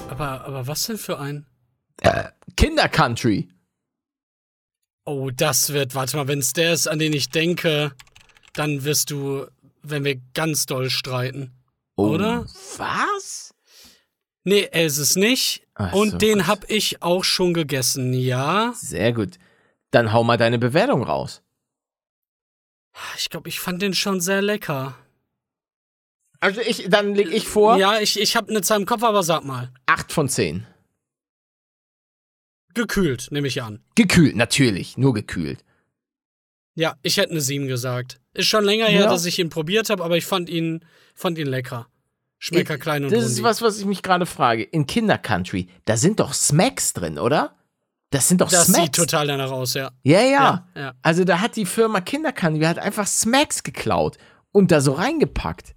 Aber, aber was denn für ein? Äh, Kindercountry. Oh, das wird, warte mal, wenn es der ist, an den ich denke, dann wirst du, wenn wir ganz doll streiten. Oh, oder? Was? Nee, er ist es nicht. Ach und so, den habe ich auch schon gegessen, ja. Sehr gut. Dann hau mal deine Bewertung raus. Ich glaube, ich fand den schon sehr lecker. Also ich, dann leg ich vor. Ja, ich, ich habe eine Zahl im Kopf, aber sag mal. Acht von zehn. Gekühlt, nehme ich an. Gekühlt, natürlich. Nur gekühlt. Ja, ich hätte eine sieben gesagt. Ist schon länger ja. her, dass ich ihn probiert habe, aber ich fand ihn, fand ihn lecker. Schmecker in, klein und Das ist was, was ich mich gerade frage. In Kindercountry, da sind doch Smacks drin, oder? Das sind doch das Smacks. Das sieht total danach aus, ja. Ja, ja. ja, ja. Also da hat die Firma Kindercountry hat einfach Smacks geklaut und da so reingepackt.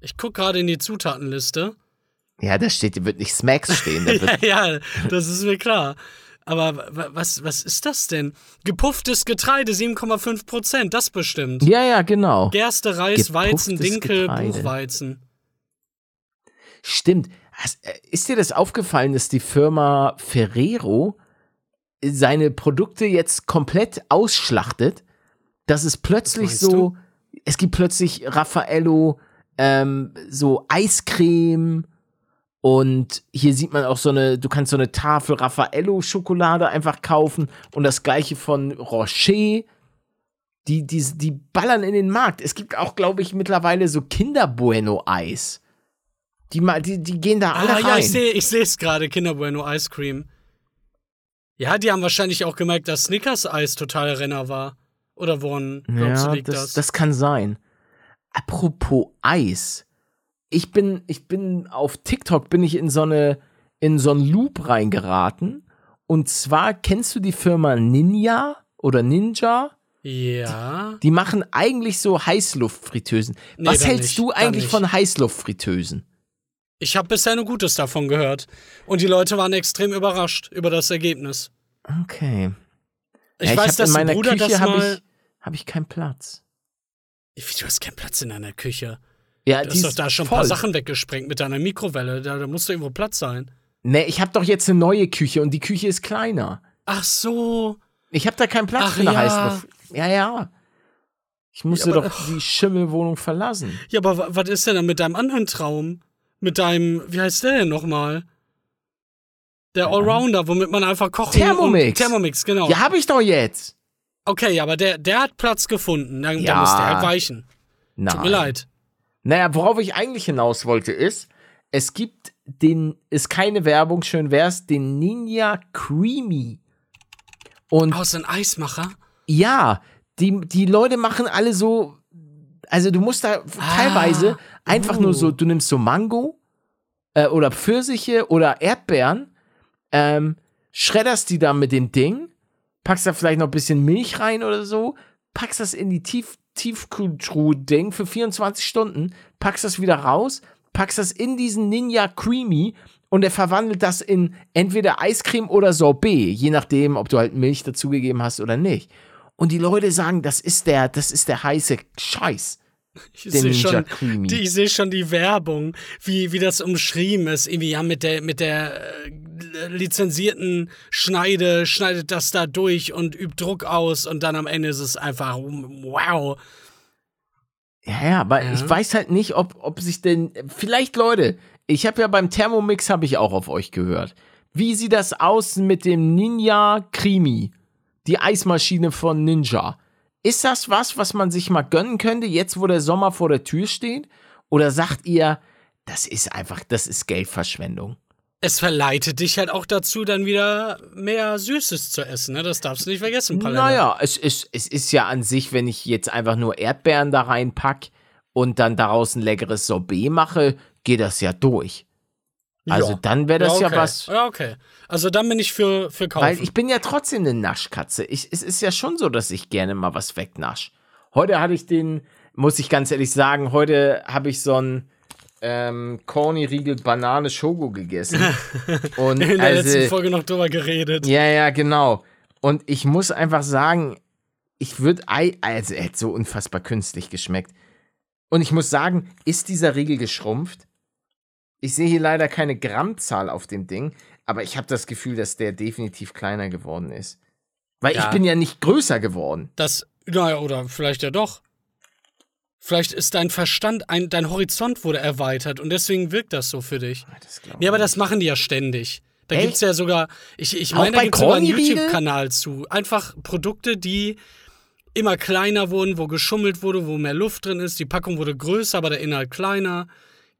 Ich guck gerade in die Zutatenliste. Ja, da steht, wird nicht Smacks stehen. ja, ja, das ist mir klar. Aber was, was ist das denn? Gepufftes Getreide, 7,5 Prozent, das bestimmt. Ja, ja, genau. Gerste, Reis, Gepufftes Weizen, Dinkel, Getreide. Buchweizen. Stimmt. Äh, ist dir das aufgefallen, dass die Firma Ferrero seine Produkte jetzt komplett ausschlachtet? Dass es plötzlich so, du? es gibt plötzlich Raffaello, ähm, so Eiscreme und hier sieht man auch so eine, du kannst so eine Tafel Raffaello Schokolade einfach kaufen und das gleiche von Rocher. Die, die, die ballern in den Markt. Es gibt auch, glaube ich, mittlerweile so Kinder-Bueno-Eis. Die, die, die gehen da alle Ah, rein. ja, ich sehe ich sehe es gerade, Kinder Bueno Ice Cream. Ja, die haben wahrscheinlich auch gemerkt, dass Snickers Eis total Renner war. Oder woran glaubst ja, du liegt das, das? das kann sein. Apropos Eis. Ich bin, ich bin auf TikTok bin ich in so eine, in so einen Loop reingeraten. Und zwar kennst du die Firma Ninja oder Ninja? Ja. Die machen eigentlich so Heißluftfritteusen. Nee, Was hältst nicht, du eigentlich von Heißluftfritteusen? Ich habe bisher nur Gutes davon gehört. Und die Leute waren extrem überrascht über das Ergebnis. Okay. Ich ja, weiß, dass in meiner Bruder Küche das habe mal. ich, hab ich keinen Platz. Wie, Du hast keinen Platz in deiner Küche. Ja, Du hast doch da schon ein voll. paar Sachen weggesprengt mit deiner Mikrowelle. Da, da muss doch irgendwo Platz sein. Nee, ich habe doch jetzt eine neue Küche und die Küche ist kleiner. Ach so. Ich habe da keinen Platz Ach für eine ja. Heißluft. Ja, ja. Ich musste Ja, aber- doch die Schimmelwohnung verlassen. Ja, aber wa- was ist denn dann mit deinem anderen Traum? Mit deinem, wie heißt der denn nochmal? Der Allrounder, womit man einfach kochen Thermomix. Thermomix, genau. Ja, habe ich doch jetzt. Okay, aber der, der hat Platz gefunden. Dann, Ja. dann muss der halt weichen. Nein. Tut mir leid. Naja, worauf ich eigentlich hinaus wollte, ist, es gibt den, ist keine Werbung, schön wär's, den Ninja Creamy. Und Aus ein Eismacher? ja, die, die Leute machen alle so, also du musst da teilweise einfach nur uh. so, du nimmst so Mango äh, oder Pfirsiche oder Erdbeeren, ähm, schredderst die da mit dem Ding, packst da vielleicht noch ein bisschen Milch rein oder so, packst das in die Tief Tiefkühltruhe-Ding für 24 Stunden, packst das wieder raus, packst das in diesen Ninja Creamy und er verwandelt das in entweder Eiscreme oder Sorbet, je nachdem, ob du halt Milch dazugegeben hast oder nicht. Und die Leute sagen, das ist der, das ist der heiße Scheiß. Ich sehe schon, die, sehe schon die Werbung, wie, wie das umschrieben ist. Irgendwie, ja, mit der, mit der äh, lizenzierten Schneide schneidet das da durch und übt Druck aus und dann am Ende ist es einfach wow. Ja, ja, aber Ja. ich weiß halt nicht, ob, ob sich denn, vielleicht Leute, ich habe ja beim Thermomix, habe ich auch auf euch gehört. Wie sieht das aus mit dem Ninja Creamy? Die Eismaschine von Ninja. Ist das was, was man sich mal gönnen könnte, jetzt wo der Sommer vor der Tür steht? Oder sagt ihr, das ist einfach, das ist Geldverschwendung? Es verleitet dich halt auch dazu, dann wieder mehr Süßes zu essen. Ne? Das darfst du nicht vergessen, Palette. Naja, es ist, es ist ja an sich, wenn ich jetzt einfach nur Erdbeeren da reinpack und dann daraus ein leckeres Sorbet mache, geht das ja durch. Also Ja. dann wäre das ja, okay. was. Ja, okay. Also dann bin ich für, für kaufen. Weil ich bin ja trotzdem eine Naschkatze. Ich, es ist ja schon so, dass ich gerne mal was wegnasch. Heute hatte ich den, muss ich ganz ehrlich sagen, heute habe ich so einen ähm, Corny-Riegel Banane Shogo gegessen. Und in der also, letzten Folge noch drüber geredet. Ja, ja, genau. Und ich muss einfach sagen, ich würde, also er hat so unfassbar künstlich geschmeckt. Und ich muss sagen, ist dieser Riegel geschrumpft? Ich sehe hier leider keine Grammzahl auf dem Ding, aber ich habe das Gefühl, dass der definitiv kleiner geworden ist. Weil Ja. ich bin ja nicht größer geworden. Das, naja, oder vielleicht ja doch. Vielleicht ist dein Verstand, ein, dein Horizont wurde erweitert und deswegen wirkt das so für dich. Glaub Ja, aber das machen die ja ständig. Da Echt? gibt's ja sogar, ich, ich meine, da bei gibt's sogar einen? YouTube-Kanal zu. Einfach Produkte, die immer kleiner wurden, wo geschummelt wurde, wo mehr Luft drin ist. Die Packung wurde größer, aber der Inhalt kleiner.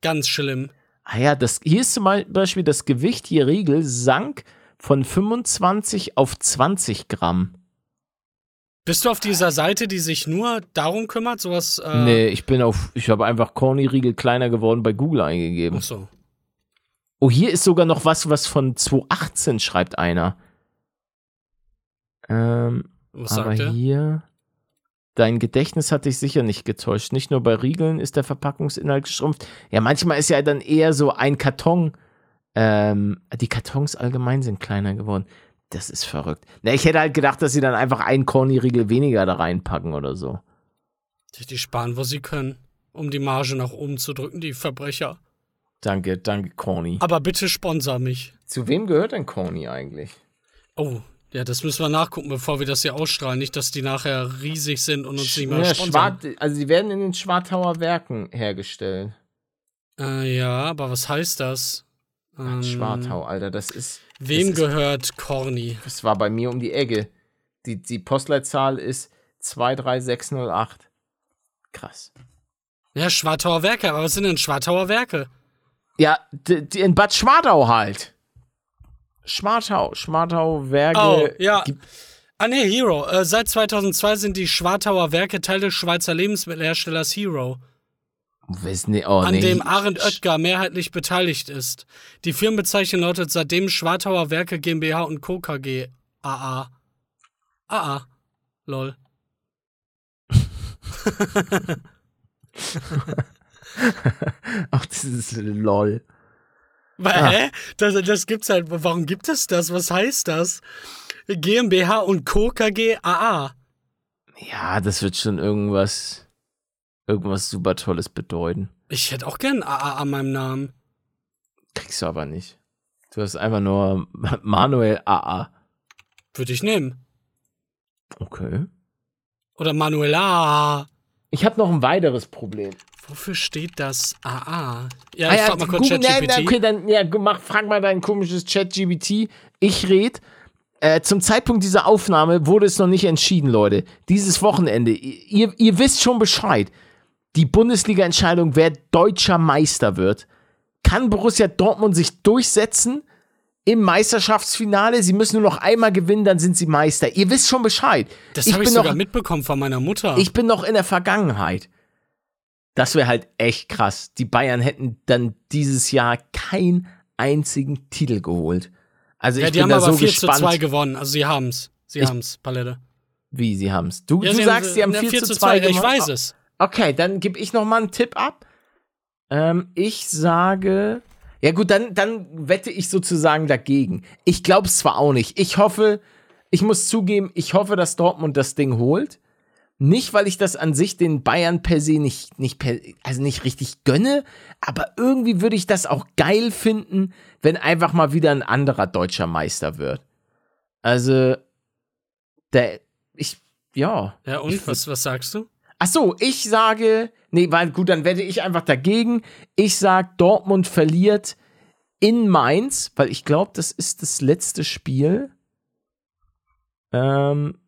Ganz schlimm. Ah ja, das, hier ist zum Beispiel das Gewicht hier Riegel sank von 25 auf 20 Gramm. Bist du auf dieser Seite, die sich nur darum kümmert, sowas? Äh, Nee, ich bin auf, ich habe einfach Corny-Riegel kleiner geworden bei Google eingegeben. Ach so. Oh, hier ist sogar noch was, was von 2018 schreibt einer. Ähm, Was aber sagt er? hier. Dein Gedächtnis hat dich sicher nicht getäuscht. Nicht nur bei Riegeln ist der Verpackungsinhalt geschrumpft. Ja, manchmal ist ja dann eher so ein Karton. Ähm, die Kartons allgemein sind kleiner geworden. Das ist verrückt. Na, ich hätte halt gedacht, dass sie dann einfach einen Corny-Riegel weniger da reinpacken oder so. Die sparen, wo sie können, um die Marge nach oben zu drücken, die Verbrecher. Danke, danke, Corny. Aber bitte sponsor mich. Zu wem gehört denn Corny eigentlich? Oh, ja, das müssen wir nachgucken, bevor wir das hier ausstrahlen. Nicht, dass die nachher riesig sind und uns nicht mehr Ja, sponsern. Schwart, also sie werden in den Schwartauer Werken hergestellt. Äh, ja, aber was heißt das? Ähm, Schwartau, Alter, das ist. Wem das ist, gehört Corny? Das war bei mir um die Ecke. Die, die Postleitzahl ist 23608. Krass. Ja, Schwartauer Werke, aber was sind denn Schwartauer Werke? Ja, in Bad Schwartau halt. Schwartau, Schwartau Werke. Oh, ja. Ah, nee, Hero. Äh, seit 2002 sind die Schwartauer Werke Teil des Schweizer Lebensmittelherstellers Hero, Weiß nicht, oh, an nee. dem Arend Oetker mehrheitlich beteiligt ist. Die Firmenbezeichnung lautet seitdem Schwartauer Werke GmbH und Co. KG AA. AA. Lol. Ach, das ist lol. Weil, Ah. Hä? Das, das gibt's halt. Warum gibt es das? Was heißt das? GmbH und Co. KG AA. Ja, das wird schon irgendwas, irgendwas super Tolles bedeuten. Ich hätte auch gern AA an meinem Namen. Kriegst du aber nicht. Du hast einfach nur Manuel AA. Würde ich nehmen. Okay. Oder Manuela. Ich habe noch ein weiteres Problem. Wofür steht das AA? Ja, Ah ich frag mal kurz ChatGPT. nein, okay, dann ja, mach, frag mal dein komisches Chat-GBT. Ich red. Äh, zum Zeitpunkt dieser Aufnahme wurde es noch nicht entschieden, Leute. Dieses Wochenende. Ihr, ihr wisst schon Bescheid. Die Bundesliga-Entscheidung, wer deutscher Meister wird. Kann Borussia Dortmund sich durchsetzen im Meisterschaftsfinale? Sie müssen nur noch einmal gewinnen, dann sind sie Meister. Ihr wisst schon Bescheid. Das ich habe ich bin sogar noch, mitbekommen von meiner Mutter. ich bin noch in der Vergangenheit. Das wäre halt echt krass. Die Bayern hätten dann dieses Jahr keinen einzigen Titel geholt. Also ja, ich die bin haben da aber so 4 gespannt, zu 2 gewonnen. Also sie haben's. Sie Ich- haben's, Palette. wie sie haben's. Du, Ja, du sie sagst, die haben ja, 4, zu 2 ja, Ich gewonnen. weiß es. Okay, dann gebe ich noch mal einen Tipp ab. Ähm, ich sage, ja gut, dann, dann wette ich sozusagen dagegen. Ich glaube es zwar auch nicht. Ich hoffe, ich muss zugeben, ich hoffe, dass Dortmund das Ding holt. Nicht, weil ich das an sich den Bayern per se nicht, nicht per, also nicht richtig gönne, aber irgendwie würde ich das auch geil finden, wenn einfach mal wieder ein anderer deutscher Meister wird. Also, der, ich, ja. Ja, und? Was, was sagst du? Ach so, ich sage, nee, weil gut, dann wette ich einfach dagegen. Ich sag, Dortmund verliert in Mainz, weil ich glaube, das ist das letzte Spiel. Ähm,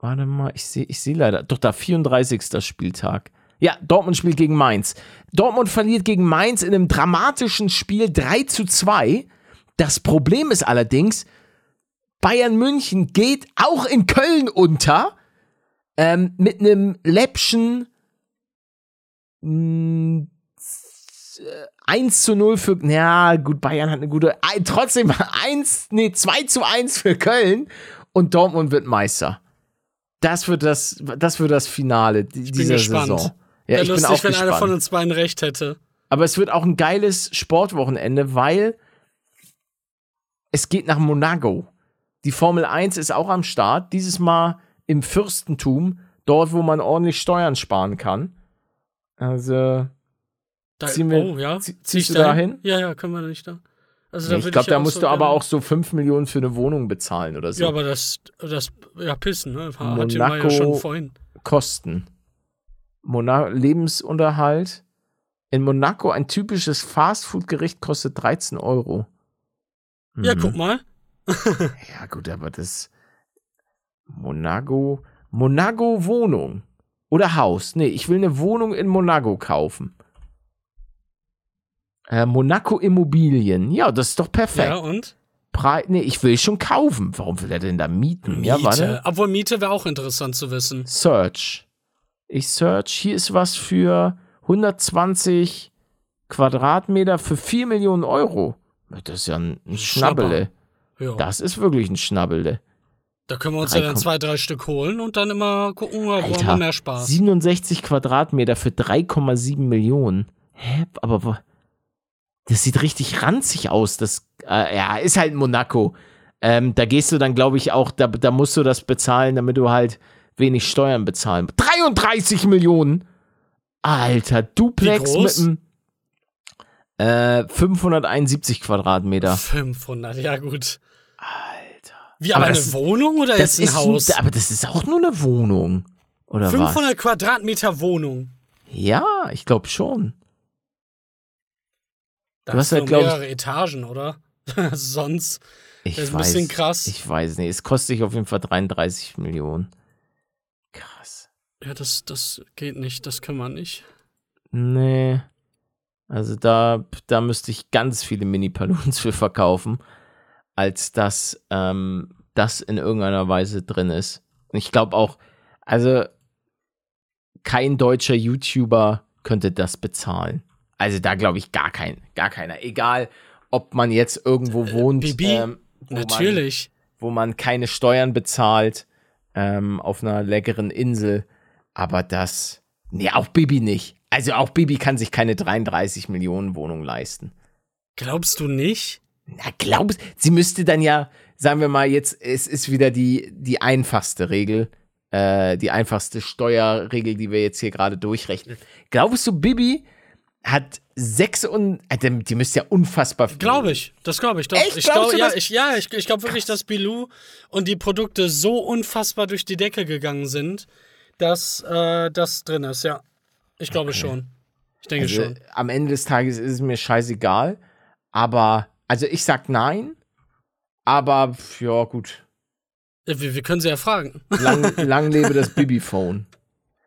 warte mal, ich sehe ich sehe leider, doch da 34. Spieltag. Ja, Dortmund spielt gegen Mainz. Dortmund verliert gegen Mainz in einem dramatischen Spiel 3 zu 2. Das Problem ist allerdings, Bayern München geht auch in Köln unter ähm, mit einem läppschen mh, 1 zu 0 für, ja gut, Bayern hat eine gute, trotzdem 1, nee, 2 zu 1 für Köln und Dortmund wird Meister. Das wird das, das wird das Finale bin dieser gespannt. Saison. Ja, Wäre ich bin lustig, auch wenn einer gespannt. von uns beiden recht hätte. Aber es wird auch ein geiles Sportwochenende, weil es geht nach Monaco. Die Formel 1 ist auch am Start, dieses Mal im Fürstentum, dort, wo man ordentlich Steuern sparen kann. Also, Da, Ziehen wir- oh, ja. zie- Zieh ich ziehst du da hin? hin? Ja, ja, können wir nicht da. Also, ich würd glaube, ja da musst so du aber auch so 5 Millionen für eine Wohnung bezahlen oder so. Ja, aber das, das, ja, pissen, ne? Hat ja Monaco- schon vorhin. Kosten. Mona Lebensunterhalt. In Monaco ein typisches Fastfood-Gericht kostet 13 Euro. Ja, Mhm. guck mal. Ja, gut, aber das. Monaco. Monaco Wohnung. Oder Haus. Nee, ich will eine Wohnung in Monaco kaufen. Äh, Monaco Immobilien. Ja, das ist doch perfekt. Ja, und? Pre nee, ich will schon kaufen. Warum will er denn da mieten? Ja, warte. Miete. Obwohl Miete wäre auch interessant zu wissen. Search. Ich search. Hier ist was für 120 Quadratmeter für 4 Millionen Euro. Das ist ja ein, ein. Schnabbele. Ja. Das ist wirklich ein Schnabbele. Da können wir uns Drei ja dann zwei, drei Stück holen und dann immer gucken, wo haben wir mehr Spaß. 67 Quadratmeter für 3,7 Millionen. Hä? Aber wa- das sieht richtig ranzig aus. Das äh, ja, ist halt Monaco. Ähm, da gehst du dann, glaube ich, auch, da, da musst du das bezahlen, damit du halt wenig Steuern bezahlen. 33 Millionen! Alter, Duplex mit einem äh, 571 Quadratmeter. 500, ja gut. Alter. Wie, aber, Aber eine das- Wohnung oder Das jetzt ein ist Haus? aber das ist auch nur eine Wohnung. Oder was? 500 Quadratmeter Wohnung. Ja, ich glaube schon. Da Du hast hast ja, du glaub ich- mehrere Etagen, oder? Sonst. Ich Das ist ein weiß, bisschen krass. Ich weiß nicht. Es kostet sich auf jeden Fall 33 Millionen. Krass. Ja, das, das geht nicht, das kann man nicht. Nee. Also da, da müsste ich ganz viele Mini-Balloons für verkaufen, als dass ähm, das in irgendeiner Weise drin ist. Und ich glaube auch, also kein deutscher YouTuber könnte das bezahlen. Also da glaube ich gar kein, gar keiner. Egal, ob man jetzt irgendwo wohnt, Bibi? ähm, wo man- Natürlich. wo man keine Steuern bezahlt, ähm, auf einer leckeren Insel. Aber das, nee, auch Bibi nicht. Also auch Bibi kann sich keine 33 Millionen Wohnung leisten. Glaubst du nicht? Na, glaubst sie müsste dann ja, sagen wir mal jetzt, es ist wieder die, die einfachste Regel, äh, die einfachste Steuerregel, die wir jetzt hier gerade durchrechnen. Glaubst du, Bibi hat sechs und, äh, die müsste ja unfassbar viel. Glaube ich. Das glaube ich doch. Echt? Ich glaube, ja, ich, ja, ich, ich glaube wirklich, dass Bilou und die Produkte so unfassbar durch die Decke gegangen sind, dass äh, das drin ist, ja. Ich glaube schon. Ich denke Also, schon. am Ende des Tages ist es mir scheißegal. Aber, also ich sag nein. Aber, ja, gut. Ja, Wir, wir können sie ja fragen. Lang, lang lebe das Bibi-Phone.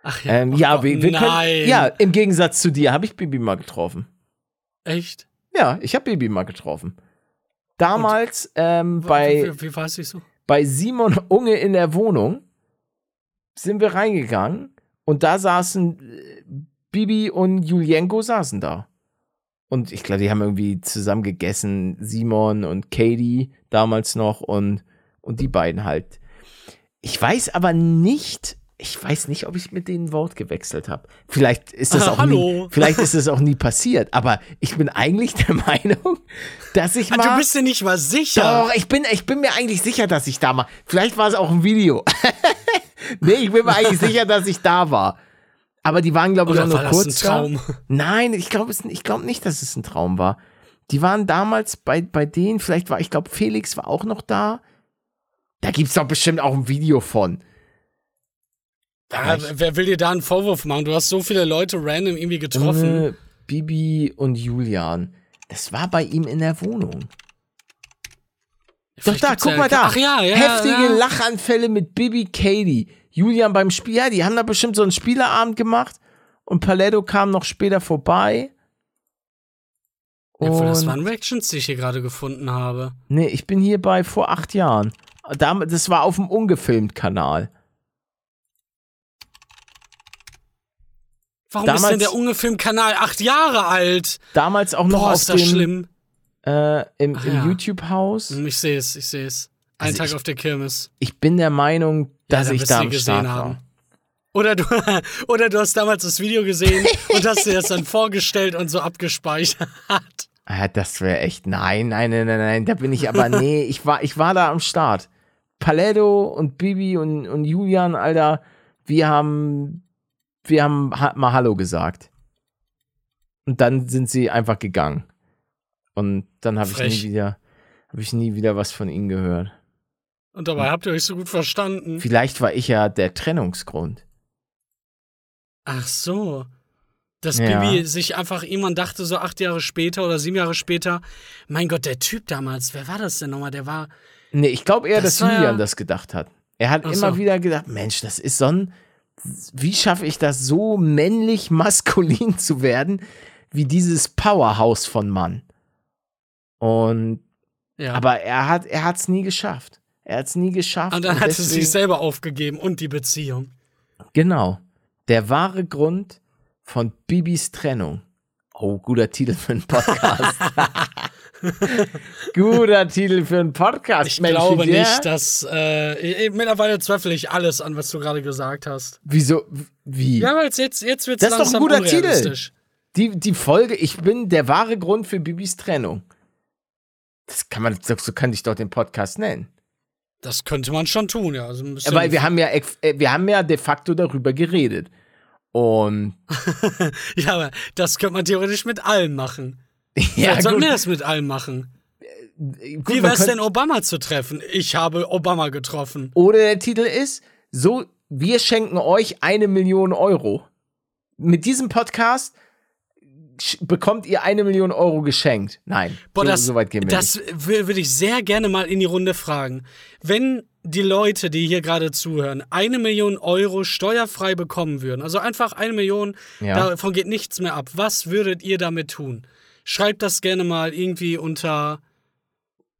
Ach Ähm, oh ja, Gott, wir, wir können, ja, im Gegensatz zu dir habe ich Bibi mal getroffen. Echt? Ja, ich habe Bibi mal getroffen. Damals ähm, bei, Wie, wie ich so? bei Simon Unge in der Wohnung sind wir reingegangen und da saßen äh, Bibi und Julienko saßen da. Und ich glaube, die haben irgendwie zusammen gegessen, Simon und Katie damals noch und, und die beiden halt. Ich weiß aber nicht, ich weiß nicht, ob ich mit denen Wort gewechselt habe. Vielleicht ist das Ah, auch hallo. nie, vielleicht ist das auch nie passiert, aber ich bin eigentlich der Meinung, dass ich Ah, mal du bist dir nicht mal sicher. doch, ich bin, ich bin mir eigentlich sicher, dass ich da war. Vielleicht war es auch ein Video. nee, ich bin mir eigentlich sicher, dass ich da war. Aber die waren, glaube ich, nur war das kurz ein Traum? da. Nein, ich glaube ich nicht, dass es ein Traum war. Die waren damals bei, bei denen, vielleicht war, ich glaube, Felix war auch noch da. Da gibt es doch bestimmt auch ein Video von. Ah, wer will dir da einen Vorwurf machen? Du hast so viele Leute random irgendwie getroffen. Äh, Bibi und Julian. Das war bei ihm in der Wohnung. Doch Vielleicht da, gibt's guck ja- mal da. Ach ja, ja. Heftige. Lachanfälle mit Bibi Katie. Julian beim Spiel. Ja, die haben da bestimmt so einen Spielerabend gemacht. Und Paletto kam noch später vorbei. Ja, das Und- waren Reactions, die ich hier gerade gefunden habe. Nee, ich bin hier bei vor acht Jahren. Das war auf dem Ungefilmt-Kanal. Warum ist Damals- denn der Ungefilm-Kanal acht Jahre alt? Damals auch noch Boah, auf ist dem schlimm. äh, im, im ja. YouTube-Haus. Hm, Ich sehe es, ich sehe es. Ein Also Tag ich- auf der Kirmes. Ich bin der Meinung, dass da ich da am Start gesehen haben. war. Oder du, oder du hast damals das Video gesehen und hast dir das dann vorgestellt und so abgespeichert. Ah, das wäre echt. Nein, nein, nein, nein, nein. Da bin ich aber. Nee, ich war, ich war da am Start. Paletto und Bibi und, und Julian, Alter, wir haben. Wir haben ha mal Hallo gesagt. Und dann sind sie einfach gegangen. Und dann habe ich nie wieder. Habe ich nie wieder was von ihnen gehört. Und dabei habt ihr euch so gut verstanden. Vielleicht war ich ja der Trennungsgrund. Ach so. Dass Ja. Bibi sich einfach irgendwann dachte, so acht Jahre später oder sieben Jahre später, mein Gott, der Typ damals, wer war das denn nochmal? Der war. Nee, ich glaube eher, Das dass Julian ja- das gedacht hat. Er hat Ach immer so. wieder gedacht, Mensch, das ist so ein, wie schaffe ich das so männlich maskulin zu werden, wie dieses Powerhouse von Mann. Und, Ja. aber er hat, er hat's nie geschafft. Er hat's nie geschafft. und dann hat er deswegen- sich selber aufgegeben und die Beziehung. Genau. Der wahre Grund von Bibis Trennung. Oh, guter Titel für einen Podcast. guter Titel für einen Podcast. Ich Mensch, glaube der- nicht, dass. Äh, mittlerweile zweifle ich alles an, was du gerade gesagt hast. Wieso? Wie? Ja, weil jetzt, jetzt wird es Das ist doch ein guter Titel. Die, die Folge, ich bin der wahre Grund für Bibis Trennung. Das kann man, so, könnte ich doch den Podcast nennen. Das könnte man schon tun, ja. Also bisschen Weil wir haben ja, äh, wir haben ja de facto darüber geredet. Und ja, aber das könnte man theoretisch mit allem machen. Ja, Vielleicht sollten wir das mit allem machen. gut, Wie wäre es denn, Obama zu treffen? Ich habe Obama getroffen. Oder der Titel ist, so, wir schenken euch eine Million Euro. Mit diesem Podcast bekommt ihr eine Million Euro geschenkt. Nein, Boah, so, das, so weit gehen wir das nicht. würde ich sehr gerne mal in die Runde fragen. Wenn die Leute, die hier gerade zuhören, eine Million Euro steuerfrei bekommen würden, also einfach eine Million, Ja. davon geht nichts mehr ab, was würdet ihr damit tun? Schreibt das gerne mal irgendwie unter.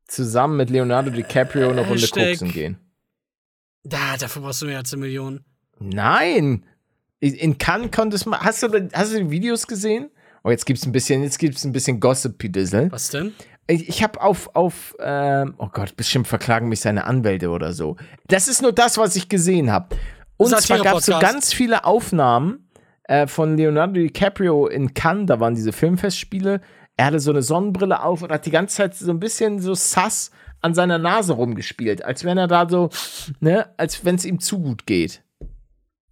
Zusammen mit Leonardo DiCaprio eine Runde Hashtag- koksen gehen. Da, dafür brauchst du mehr als eine Million. Nein. In Cannes konntest man. Hast du, hast du die Videos gesehen? Oh, jetzt gibt's ein bisschen, jetzt gibt's ein bisschen Gossip-Pidissel. Was denn? Ich, ich habe auf, auf, ähm, oh Gott, bestimmt verklagen mich seine Anwälte oder so. Das ist nur das, was ich gesehen habe. Und zwar gab es so ganz viele Aufnahmen äh, von Leonardo DiCaprio in Cannes, da waren diese Filmfestspiele. Er hatte so eine Sonnenbrille auf und hat die ganze Zeit so ein bisschen so sass an seiner Nase rumgespielt, als wenn er da so, ne, als wenn es ihm zu gut geht.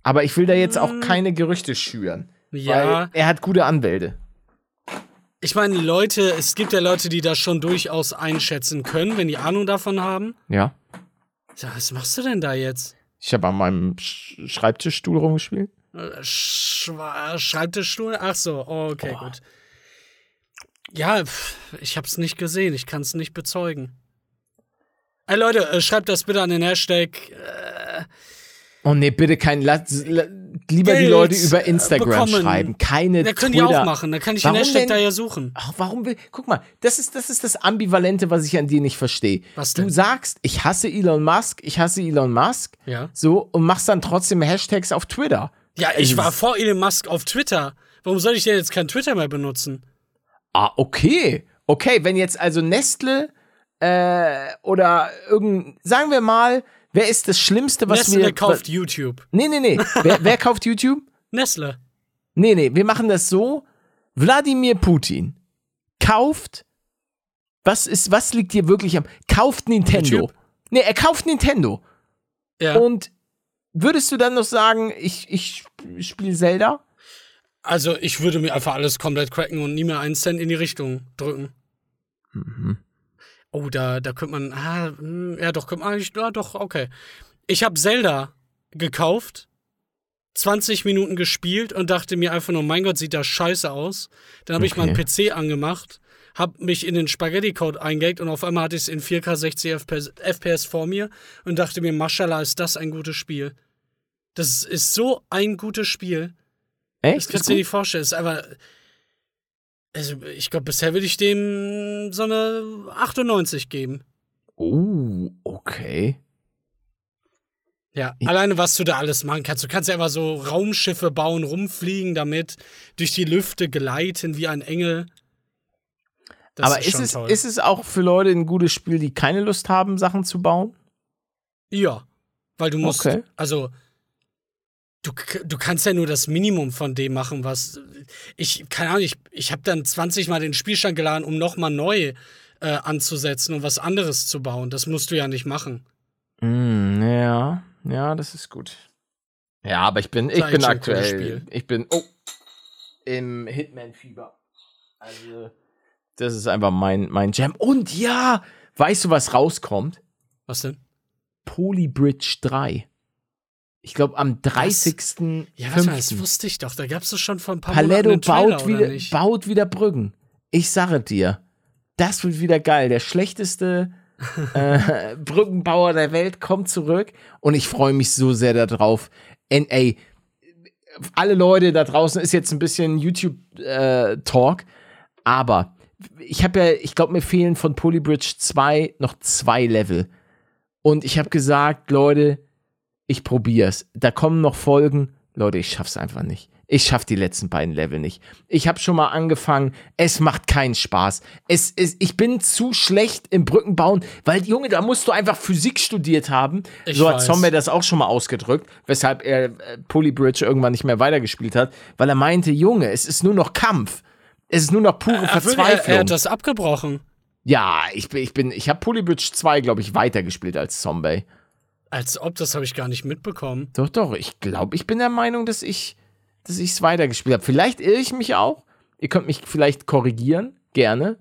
Aber ich will da jetzt auch keine Gerüchte schüren. Ja. Weil er hat gute Anwälte. Ich meine, Leute, es gibt ja Leute, die das schon durchaus einschätzen können, wenn die Ahnung davon haben. Ja. Ja, was machst du denn da jetzt? Ich habe an meinem Sch Schreibtischstuhl rumgespielt. Schreibtischstuhl? Ach so, okay, gut. Ja, ich hab's nicht gesehen, ich kann's nicht bezeugen. Ey Leute, äh, schreibt das bitte an den Hashtag. Äh, Oh nee, bitte kein. Lass, la, lieber die Geld, Leute über äh, Instagram bekommen. schreiben. Keine da können die Twitter. auch machen, da kann ich Warum den Hashtag denn? da ja suchen. Ach, warum will. Guck mal, das ist, das ist das Ambivalente, was ich an dir nicht verstehe. Was Du denn? sagst, ich hasse Elon Musk, ich hasse Elon Musk. Ja. So, und machst dann trotzdem Hashtags auf Twitter. Ja, ich war ist- vor Elon Musk auf Twitter. Warum soll ich denn jetzt kein Twitter mehr benutzen? Ah, okay. Okay, wenn jetzt also Nestle äh, oder irgendein. Sagen wir mal, wer ist das Schlimmste, was Nestle wir. kauft YouTube. Nee, nee, nee. wer, wer kauft YouTube? Nestle. Nee, nee, wir machen das so. Wladimir Putin kauft. Was ist, was liegt dir wirklich am. Kauft Nintendo. YouTube? Nee, er kauft Nintendo. Ja. Und würdest du dann noch sagen, ich, ich spiele Zelda? Also, ich würde mir einfach alles komplett cracken und nie mehr einen Cent in die Richtung drücken. Mhm. Oh, da, da könnte man. Ah, hm, ja, doch, könnte man eigentlich. Ja, doch, okay. Ich habe Zelda gekauft, 20 Minuten gespielt und dachte mir einfach nur, mein Gott, sieht das scheiße aus. Dann habe ich Okay. meinen PC angemacht, habe mich in den Spaghetti-Code eingehackt und auf einmal hatte ich es in 4K 60 FPS, FPS vor mir und dachte mir, Maschallah, ist das ein gutes Spiel. Das ist so ein gutes Spiel. Das Echt? kannst Ist du dir nicht vorstellen. Es ist einfach. Also, ich glaube, bisher würde ich dem so eine 98 geben. Oh, okay. Ja, alleine was du da alles machen kannst. Du kannst ja einfach so Raumschiffe bauen, rumfliegen damit, durch die Lüfte gleiten wie ein Engel. Das Aber ist, schon es, toll. ist es auch für Leute ein gutes Spiel, die keine Lust haben, Sachen zu bauen? ja, weil du musst, Okay. also du, du kannst ja nur das Minimum von dem machen, was ich keine Ahnung, ich, ich habe dann 20 mal den Spielstand geladen, um nochmal neu äh, anzusetzen und was anderes zu bauen. Das musst du ja nicht machen. Mm, ja, ja, das ist gut. Ja, aber ich bin, ich bin aktuell, Spiel. ich bin, oh, im Hitman-Fieber. Also, das ist einfach mein, mein Jam. Und ja, weißt du, was rauskommt? Was denn? Polybridge 3. Ich glaube, am 30. Ja, was war das? wusste ich doch. Da gab es schon vor ein paar Paletto Monaten Trailer, baut wieder, nicht? baut wieder Brücken. Ich sage dir, das wird wieder geil. Der schlechteste äh, Brückenbauer der Welt kommt zurück und ich freue mich so sehr darauf. Und, ey, alle Leute da draußen ist jetzt ein bisschen YouTube-Talk, aber ich habe ja, ich glaube, mir fehlen von Polybridge 2 noch zwei Level. Und ich habe gesagt, Leute, ich probier's. Da kommen noch Folgen. Leute, ich schaff's einfach nicht. Ich schaff die letzten beiden Level nicht. Ich habe schon mal angefangen. Es macht keinen Spaß. Es ist, ich bin zu schlecht im Brückenbauen, weil Junge, da musst du einfach Physik studiert haben. Ich so hat. Zombie das auch schon mal ausgedrückt, weshalb er äh, Polybridge irgendwann nicht mehr weitergespielt hat, weil er meinte, Junge, es ist nur noch Kampf. Es ist nur noch pure Er, will- er, Verzweiflung. er hat das abgebrochen. ja, ich bin, ich bin, ich habe Polybridge 2, glaube ich, weitergespielt als Zombie. Als ob, das habe ich gar nicht mitbekommen. Doch, doch, ich glaube, ich bin der Meinung, dass ich dass ich es weitergespielt habe. Vielleicht irre ich mich auch. Ihr könnt mich vielleicht korrigieren, gerne.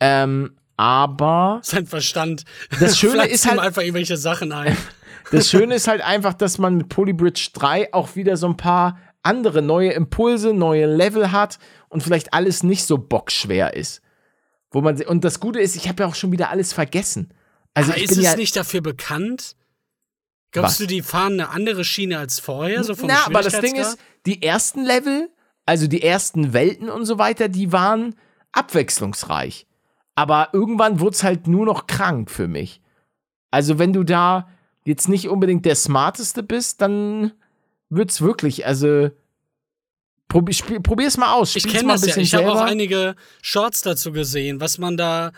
Ähm, aber Sein Verstand. Das Schöne ist halt- einfach irgendwelche Sachen ein. das Schöne ist halt einfach, dass man mit Polybridge 3 auch wieder so ein paar andere neue Impulse, neue Level hat und vielleicht alles nicht so bockschwer ist. Wo man und das Gute ist, ich habe ja auch schon wieder alles vergessen. Also Aber ist es ja, nicht dafür bekannt? Glaubst Was? du, die fahren eine andere Schiene als vorher? So vom Na, aber das Ding ist, die ersten Level, also die ersten Welten und so weiter, die waren abwechslungsreich. Aber irgendwann wurde es halt nur noch krank für mich. Also wenn du da jetzt nicht unbedingt der Smarteste bist, dann wird's wirklich, also probi spiel, probier's mal aus. Ich kenne mal das ein ja. Ich habe auch einige Shorts dazu gesehen, was man da.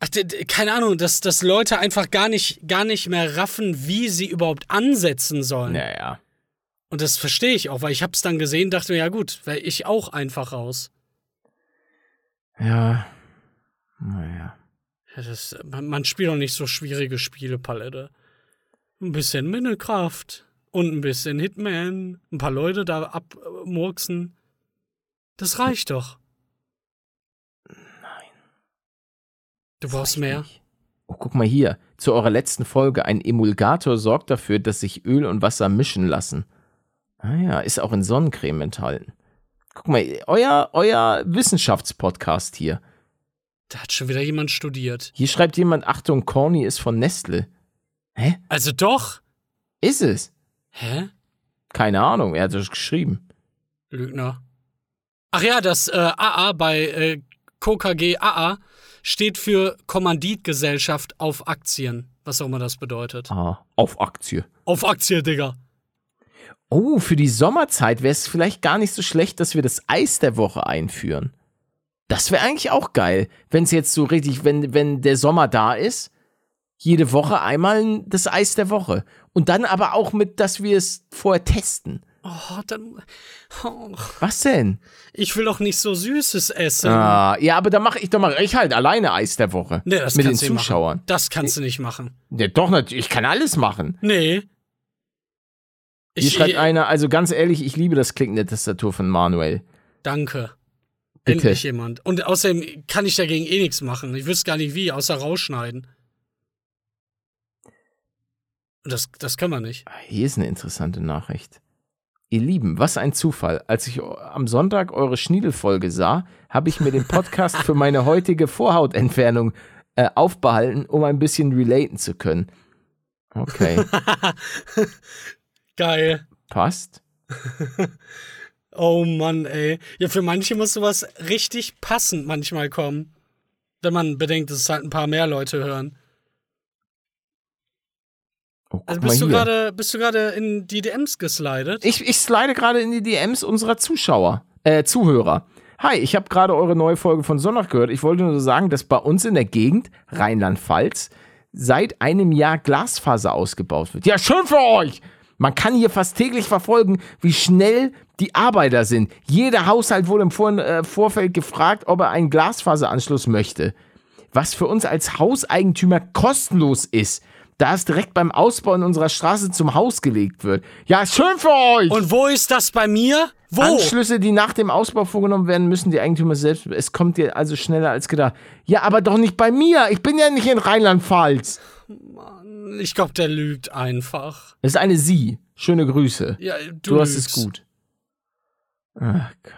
Ach, keine Ahnung, dass, dass Leute einfach gar nicht, gar nicht mehr raffen, wie sie überhaupt ansetzen sollen. Ja, ja. Und das verstehe ich auch, weil ich habe es dann gesehen, dachte mir, ja gut, wäre ich auch einfach raus. Ja. Naja. Ja, das, man, man spielt doch nicht so schwierige Spiele, Palette. Ein bisschen Minecraft und ein bisschen Hitman, ein paar Leute da abmurksen. Das reicht doch. Nein. Du brauchst mehr. Oh, guck mal hier. Zu eurer letzten Folge. Ein Emulgator sorgt dafür, dass sich Öl und Wasser mischen lassen. Ah ja, ist auch in Sonnencreme enthalten. Guck mal, euer, euer Wissenschaftspodcast hier. Da hat schon wieder jemand studiert. Hier schreibt jemand, Achtung, Corny ist von Nestle. Hä? Also doch. Ist es? Hä? Keine Ahnung, er hat es geschrieben. Lügner. Ach ja, das äh, AA bei äh, KKG AA steht für Kommanditgesellschaft auf Aktien. Was auch immer das bedeutet. Ah, auf Aktie. Auf Aktie, Digga. Oh, für die Sommerzeit wäre es vielleicht gar nicht so schlecht, dass wir das Eis der Woche einführen. Das wäre eigentlich auch geil, wenn es jetzt so richtig, wenn, wenn der Sommer da ist, jede Woche einmal das Eis der Woche. Und dann aber auch mit, dass wir es vorher testen. Oh, dann. Oh, Was denn? ich will doch nicht so Süßes essen. Ah, ja, aber da mache ich doch mal, ich halt alleine Eis der Woche. Nee, das mit den Zuschauern. Machen. Das kannst du nicht machen. Ja, doch, natürlich, ich kann alles machen. Nee. Hier Ich, schreibt einer, also ganz ehrlich, ich liebe das Klicken der Tastatur von Manuel. danke. Bitte. Endlich jemand. Und außerdem kann ich dagegen eh nichts machen. Ich wüsste gar nicht wie, außer rausschneiden. Das, das kann man nicht. Ah, Hier ist eine interessante Nachricht. Ihr Lieben, was ein Zufall. Als ich am Sonntag eure Schniedelfolge sah, habe ich mir den Podcast für meine heutige Vorhautentfernung äh, aufbehalten, um ein bisschen relaten zu können. Okay, Geil. passt. Oh Mann, ey. Ja, für manche muss sowas richtig passend manchmal kommen. Wenn man bedenkt, dass es halt ein paar mehr Leute hören. Oh, Also bist du gerade bist du gerade in die DMs geslidet? Ich, ich slide gerade in die DMs unserer Zuschauer, äh, Zuhörer. Hi, ich habe gerade eure neue Folge von Sonntag gehört. Ich wollte nur sagen, dass bei uns in der Gegend, Rheinland-Pfalz, seit einem Jahr Glasfaser ausgebaut wird. Ja, schön für euch! Man kann hier fast täglich verfolgen, wie schnell die Arbeiter sind. Jeder Haushalt wurde im Vor äh, Vorfeld gefragt, ob er einen Glasfaseranschluss möchte. Was für uns als Hauseigentümer kostenlos ist, da es direkt beim Ausbau in unserer Straße zum Haus gelegt wird. Ja, schön für euch! Und wo ist das bei mir? Wo? Anschlüsse, die nach dem Ausbau vorgenommen werden, müssen die Eigentümer selbst. Es kommt dir also schneller als gedacht. Ja, aber doch nicht bei mir. Ich bin ja nicht in Rheinland-Pfalz. Ich glaube, der lügt einfach. Es ist eine Sie. Schöne Grüße. Ja, Du, du, hast es gut. Ach Gott.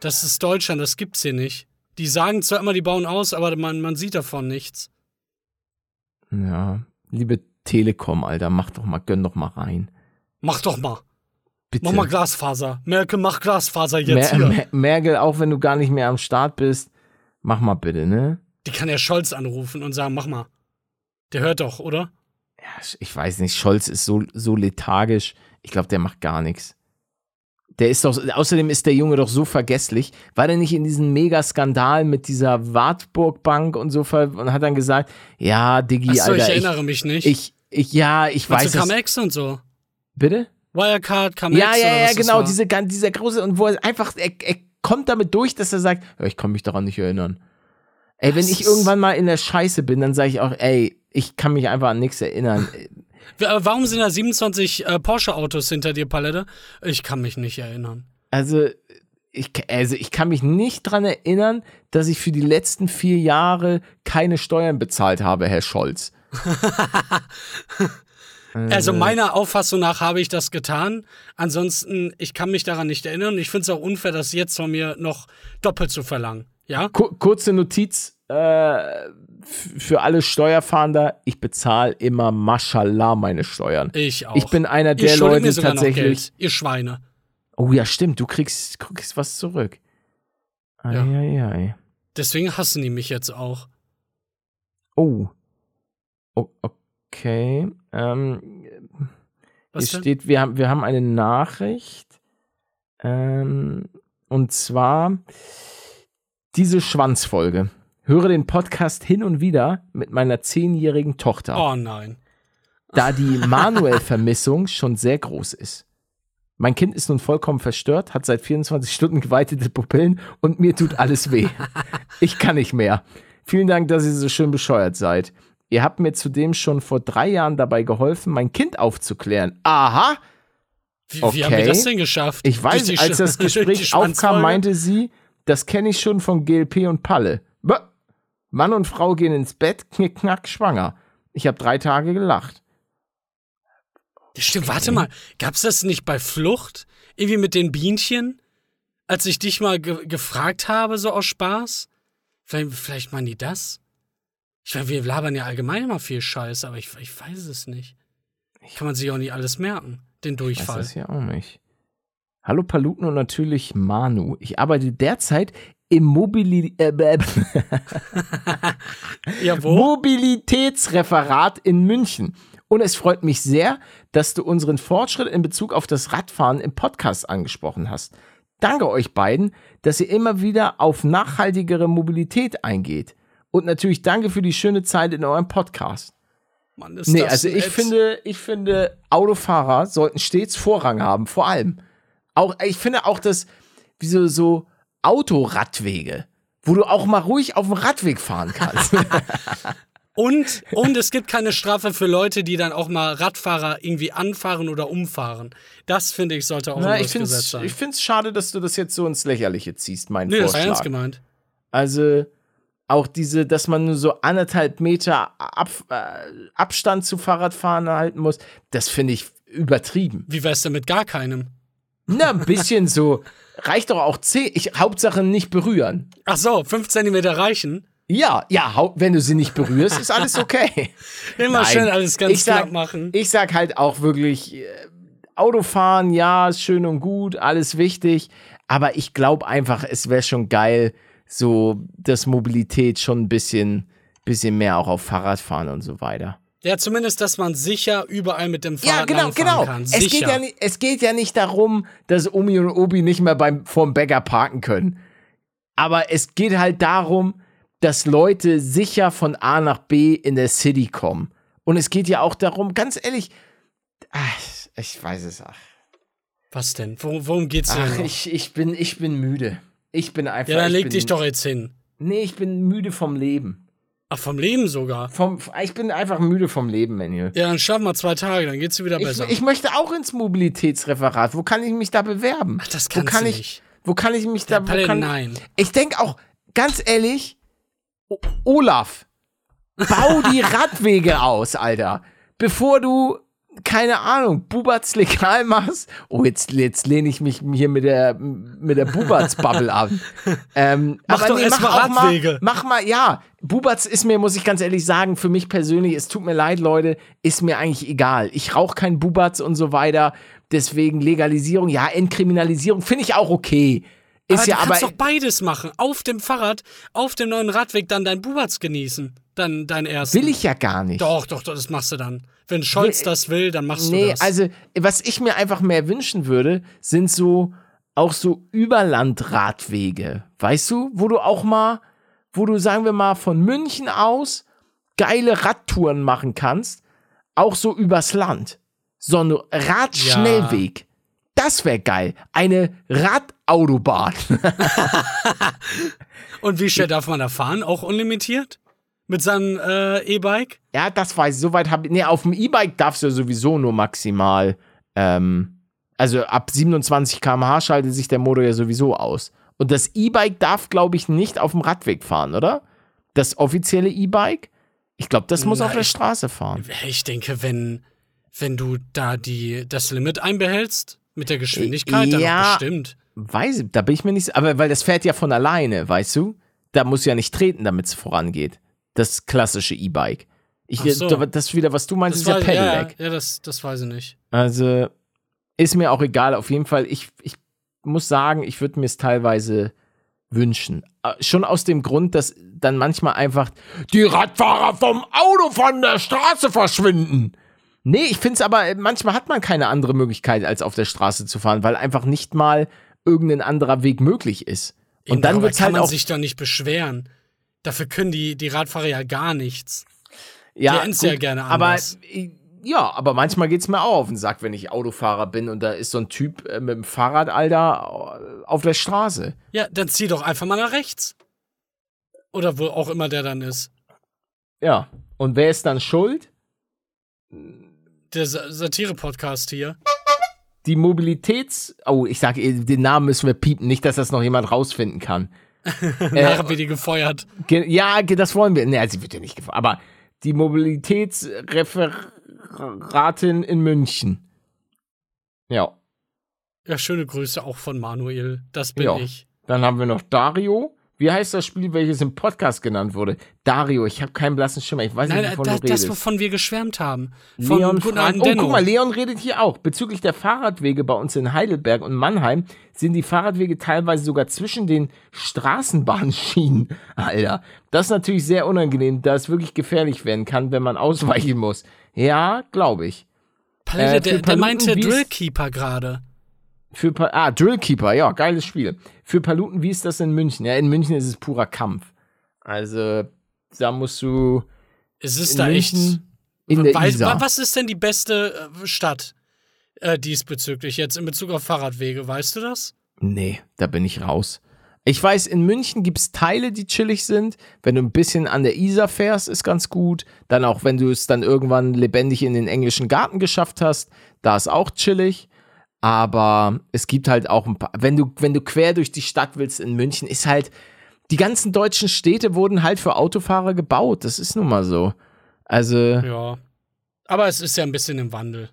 Das ist Deutschland, das gibt's hier nicht. Die sagen zwar immer, die bauen aus, aber man, man sieht davon nichts. Ja, liebe Telekom, Alter, mach doch mal, gönn doch mal rein. Mach doch mal. Bitte. Mach mal Glasfaser. Merkel, mach Glasfaser jetzt Mer hier. Mer Merkel, auch wenn du gar nicht mehr am Start bist, mach mal bitte, ne? Die kann ja Scholz anrufen und sagen, mach mal. Der hört doch, oder? Ja, ich weiß nicht, Scholz ist so, so lethargisch. Ich glaube, der macht gar nichts. Der ist doch, außerdem ist der Junge doch so vergesslich. War der nicht in diesem Megaskandal mit dieser Wartburg Bank und so ver und hat dann gesagt, ja, Diggi, Achso, Alter, ich ich, erinnere mich nicht. ich, ich, ja, ich Meinst weiß du es. Cum-Ex und so? Bitte? Wirecard, Cum-Ex Ja, ja, ja, genau, diese, dieser große, und wo er einfach, er, er kommt damit durch, dass er sagt, ich kann mich daran nicht erinnern. Ey, wenn Das ich irgendwann mal in der Scheiße bin, dann sage ich auch, ey, ich kann mich einfach an nichts erinnern. Wa- Warum sind da 27 äh, Porsche-Autos hinter dir, Palette? Ich kann mich nicht erinnern. Also ich, also, ich kann mich nicht dran erinnern, dass ich für die letzten vier Jahre keine Steuern bezahlt habe, Herr Scholz. Also meiner Auffassung nach habe ich das getan. Ansonsten, ich kann mich daran nicht erinnern. Ich finde es auch unfair, das jetzt von mir noch doppelt zu verlangen. Ja? Ku- kurze Notiz äh, für alle Steuerfahnder. Ich bezahle immer Mashallah meine Steuern. Ich auch. Ich bin einer der Leute tatsächlich. Ihr Schweine. Oh ja, stimmt. Du kriegst, kriegst was zurück. Ja. Eieiei. Deswegen hassen die mich jetzt auch. Oh. O okay. Ähm, Was hier denn? steht, wir haben, wir haben eine Nachricht. Ähm, und zwar diese Schwanzfolge. Höre den Podcast hin und wieder mit meiner zehnjährigen Tochter, Oh nein. da die Manuel-Vermissung schon sehr groß ist. Mein Kind ist nun vollkommen verstört, hat seit 24 Stunden geweitete Pupillen und mir tut alles weh. Ich kann nicht mehr. Vielen Dank, dass ihr so schön bescheuert seid. Ihr habt mir zudem schon vor drei Jahren dabei geholfen, mein Kind aufzuklären. Aha! Wie, wie haben wir Okay. das denn geschafft? Ich weiß, als das Gespräch aufkam, meinte sie, das kenne ich schon von GLP und Palle. Mann und Frau gehen ins Bett, knick, knack, schwanger. Ich habe drei Tage gelacht. Stimmt, warte mal. Gab's das nicht bei Flucht? Irgendwie mit den Bienchen? Als ich dich mal ge gefragt habe, so aus Spaß? Vielleicht, vielleicht meinen die das? Ich meine, wir labern ja allgemein immer viel Scheiß, aber ich, ich weiß es nicht. Kann man sich auch nicht alles merken, den Ich weiß Durchfall. das ja auch nicht. Hallo Paluten und natürlich Manu. Ich arbeite derzeit im Mobili äh, Ja? Mobilitätsreferat in München. Und es freut mich sehr, dass du unseren Fortschritt in Bezug auf das Radfahren im Podcast angesprochen hast. Danke euch beiden, dass ihr immer wieder auf nachhaltigere Mobilität eingeht. Und natürlich danke für die schöne Zeit in eurem Podcast. Mann, ist Nee, das also ich finde, ich finde, Autofahrer sollten stets Vorrang haben, vor allem. Auch, ich finde auch das, wie so, so Autoradwege, wo du auch mal ruhig auf dem Radweg fahren kannst. Und, und es gibt keine Strafe für Leute, die dann auch mal Radfahrer irgendwie anfahren oder umfahren. Das finde ich sollte auch Na, ein ich finde Gesetz es sein. ich find's schade, dass du das jetzt so ins Lächerliche ziehst, mein nee, das war ernst Vorschlag. gemeint. Also auch diese, dass man nur so anderthalb Meter Ab, äh, Abstand zu Fahrradfahren halten muss, das finde ich übertrieben. Wie wär's denn mit gar keinem? Na, ein bisschen so. Reicht doch auch zehn. Ich, Hauptsache nicht berühren. Ach so, fünf Zentimeter reichen. Ja, ja, wenn du sie nicht berührst, ist alles okay. Immer Nein, schön alles ganz ich sag, machen. Ich sag halt auch wirklich, äh, Autofahren, ja, ist schön und gut, alles wichtig, aber ich glaube einfach, es wäre schon geil, so, dass Mobilität schon ein bisschen, bisschen mehr auch auf Fahrradfahren und so weiter. Ja, zumindest, dass man sicher überall mit dem Fahrrad Ja, genau, genau. kann. Es Sicher. geht, ja nicht, es geht ja nicht darum, dass Omi und Obi nicht mehr beim, vorm Bäcker parken können. Aber es geht halt darum, dass Leute sicher von A nach B in der City kommen. Und es geht ja auch darum, ganz ehrlich, ach, ich weiß es, ach, Was denn? Worum, worum geht's denn? ach ich, ich, bin, ich bin müde. Ich bin einfach. ja, dann leg bin, dich doch jetzt hin. Nee, ich bin müde vom Leben. Ach, vom Leben sogar. Vom, ich bin einfach müde vom Leben, Manuel. Ja, dann schlaf mal zwei Tage, dann geht's dir wieder Ich, besser. ich möchte auch ins Mobilitätsreferat. Wo kann ich mich da bewerben? Ach, das wo kannst kann du ich, nicht. Wo kann ich mich da. Wo Palle, kann, nein. Ich denke auch, ganz ehrlich, O Olaf, bau die Radwege aus, Alter. Bevor du, keine Ahnung, Bubatz legal machst. Oh, jetzt, jetzt lehne ich mich hier mit der, mit der Bubatz-Bubble an. Ähm, Mach aber doch erst mal auch Radwege. Mal, mach mal, ja. Bubatz ist mir, muss ich ganz ehrlich sagen, für mich persönlich, es tut mir leid, Leute, ist mir eigentlich egal. Ich rauche keinen Bubatz und so weiter. Deswegen Legalisierung, ja, Entkriminalisierung finde ich auch okay. Ist aber ja du aber. kannst doch beides machen. Auf dem Fahrrad, auf dem neuen Radweg dann dein Bubatz genießen. Dann dein ersten. Will ich ja gar nicht. Doch, doch, doch, das machst du dann. Wenn Scholz Will- das will, dann machst du Nee, das. also was ich mir einfach mehr wünschen würde, sind so auch so Überlandradwege, weißt du, wo du auch mal, wo du sagen wir mal von München aus geile Radtouren machen kannst, auch so übers Land. So ein Radschnellweg. Das wäre geil. Eine Radautobahn. Und wie schnell darf man da fahren? Auch unlimitiert? Mit seinem äh, E-Bike? ja, das weiß ich. Soweit habe ich. Nee, auf dem E-Bike darfst du ja sowieso nur maximal. Ähm, also ab 27 km/h schaltet sich der Motor ja sowieso aus. Und das E-Bike darf, glaube ich, nicht auf dem Radweg fahren, oder? Das offizielle E-Bike? Ich glaube, das muss Na, auf der Straße fahren. Ich denke, wenn, Wenn du da die, das Limit einbehältst mit der Geschwindigkeit, Ja. dann bestimmt. Weiß ich, da bin ich mir nicht, aber weil das fährt ja von alleine, weißt du? Da musst du ja nicht treten, damit es vorangeht. Das klassische E-Bike. Ich, so. Das ist wieder, was du meinst, Das ist ja weiß, ja, ja, Pedelec. ja das, das weiß ich nicht. Also ist mir auch egal. Auf jeden Fall, ich, ich muss sagen, ich würde mir es teilweise wünschen. Äh, Schon aus dem Grund, dass dann manchmal einfach die Radfahrer vom Auto von der Straße verschwinden. Nee, ich finde es aber, manchmal hat man keine andere Möglichkeit, als auf der Straße zu fahren, weil einfach nicht mal irgendein anderer Weg möglich ist. Und Eben, dann wird halt man auch. sich doch nicht beschweren. Dafür können die, die Radfahrer ja gar nichts. ja, hätten's ja gerne aber anders. äh, ja, aber manchmal geht's mir auch auf den Sack, wenn ich Autofahrer bin und da ist so ein Typ äh, mit dem Fahrrad, Alter, äh, auf der Straße. Ja, dann zieh doch einfach mal nach rechts. Oder wo auch immer der dann ist. Ja. Und wer ist dann schuld? Der Sa- Satire-Podcast hier. Die Mobilitäts. Oh, ich sage, den Namen müssen wir piepen, nicht, dass das noch jemand rausfinden kann. Nachher wird die gefeuert. Ge ja, das wollen wir. Ne, sie wird ja nicht gefallen. Aber die Mobilitätsreferatin in München. Ja. Ja, schöne Grüße auch von Manuel. Das bin Ja. ich. Dann haben wir noch Dario. Wie heißt das Spiel, welches im Podcast genannt wurde? Dario, ich habe keinen blassen Schimmer. Ich weiß Nein, nicht, wovon das, du das, redest. wovon wir geschwärmt haben. Von Leon alten oh, guck mal, Leon redet hier auch. Bezüglich der Fahrradwege bei uns in Heidelberg und Mannheim sind die Fahrradwege teilweise sogar zwischen den Straßenbahnschienen. Alter, das ist natürlich sehr unangenehm, da es wirklich gefährlich werden kann, wenn man ausweichen muss. Ja, glaube ich. Palette, äh, der, der meinte Drillkeeper gerade. Für Pa- ah, Drillkeeper, ja, geiles Spiel. Für Paluten, wie ist das in München? Ja, in München ist es purer Kampf. Also, da musst du Es ist da echt. München in der Weiß, Isar. was ist denn die beste äh, Stadt äh, diesbezüglich jetzt in Bezug auf Fahrradwege? Weißt du das? Nee, da bin ich raus. Ich weiß, in München gibt es Teile, die chillig sind. Wenn du ein bisschen an der Isar fährst, ist ganz gut. Dann auch, wenn du es dann irgendwann lebendig in den englischen Garten geschafft hast, da ist auch chillig. Aber es gibt halt auch ein paar, wenn du, wenn du quer durch die Stadt willst in München, ist halt, die ganzen deutschen Städte wurden halt für Autofahrer gebaut. Das ist nun mal so. Also, Ja. Aber es ist ja ein bisschen im Wandel.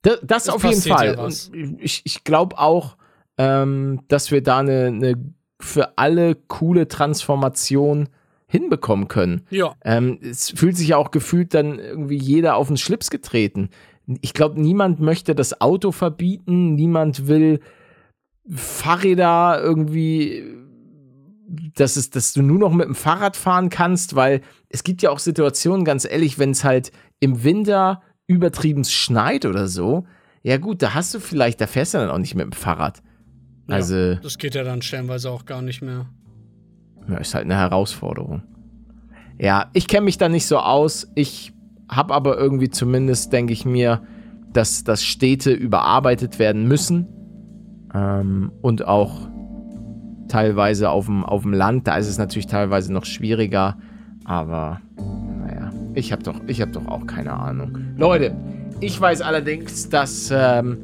Da, das Es auf jeden Fall. ich ich glaube auch, ähm, dass wir da eine, eine für alle coole Transformation hinbekommen können. Ja. Ähm, es fühlt sich ja auch gefühlt dann irgendwie jeder auf den Schlips getreten. Ich glaube, niemand möchte das Auto verbieten, niemand will Fahrräder irgendwie, dass, es, dass du nur noch mit dem Fahrrad fahren kannst, weil es gibt ja auch Situationen, ganz ehrlich, wenn es halt im Winter übertrieben schneit oder so, ja gut, da hast du vielleicht, da fährst du dann auch nicht mit dem Fahrrad. Ja. Also, Das geht ja dann stellenweise auch gar nicht mehr. ja, ist halt eine Herausforderung. Ja, ich kenne mich da nicht so aus. Ich habe aber irgendwie zumindest, denke ich mir, dass, dass Städte überarbeitet werden müssen. Ähm, und auch teilweise auf dem, auf dem Land. Da ist es natürlich teilweise noch schwieriger. Aber naja, ich habe doch, hab doch auch keine Ahnung. Leute, ich weiß allerdings, dass ähm,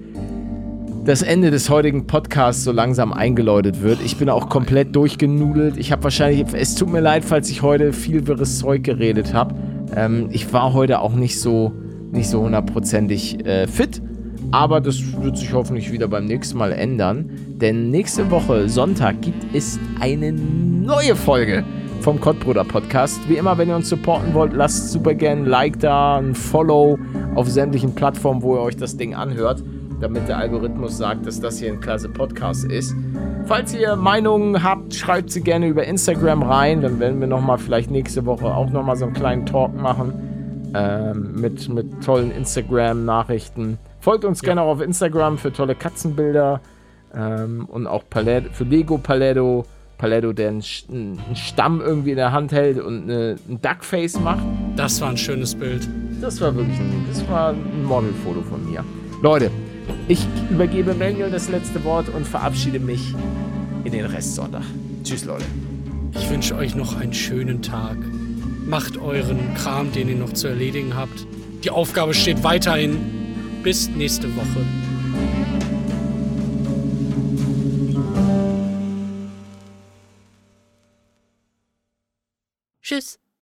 das Ende des heutigen Podcasts so langsam eingeläutet wird. Ich bin auch komplett durchgenudelt. Ich habe wahrscheinlich, es tut mir leid, falls ich heute viel wirres Zeug geredet habe. Ähm, ich war heute auch nicht so, nicht so hundertprozentig äh, fit. Aber das wird sich hoffentlich wieder beim nächsten Mal ändern. Denn nächste Woche, Sonntag, gibt es eine neue Folge vom Kottbruder Podcast. Wie immer, wenn ihr uns supporten wollt, lasst super gerne ein Like da, ein Follow auf sämtlichen Plattformen, wo ihr euch das Ding anhört, damit der Algorithmus sagt, dass das hier ein klasse Podcast ist. Falls ihr Meinungen habt, schreibt sie gerne über Instagram rein. Dann werden wir nochmal vielleicht nächste Woche auch nochmal so einen kleinen Talk machen ähm, mit, mit tollen Instagram-Nachrichten. Folgt uns gerne auch auf Instagram für tolle Katzenbilder ähm, und auch Paletto, für Lego Paletto. Paletto, der einen Stamm irgendwie in der Hand hält und eine, ein Duckface macht. Das war ein schönes Bild. Das war wirklich ein, das war ein Modelfoto von mir. Leute, ich übergebe Manuel das letzte Wort und verabschiede mich in den Restsonntag. Tschüss, Leute. Ich wünsche euch noch einen schönen Tag. Macht euren Kram, den ihr noch zu erledigen habt. Die Aufgabe steht weiterhin. Bis nächste Woche. Tschüss.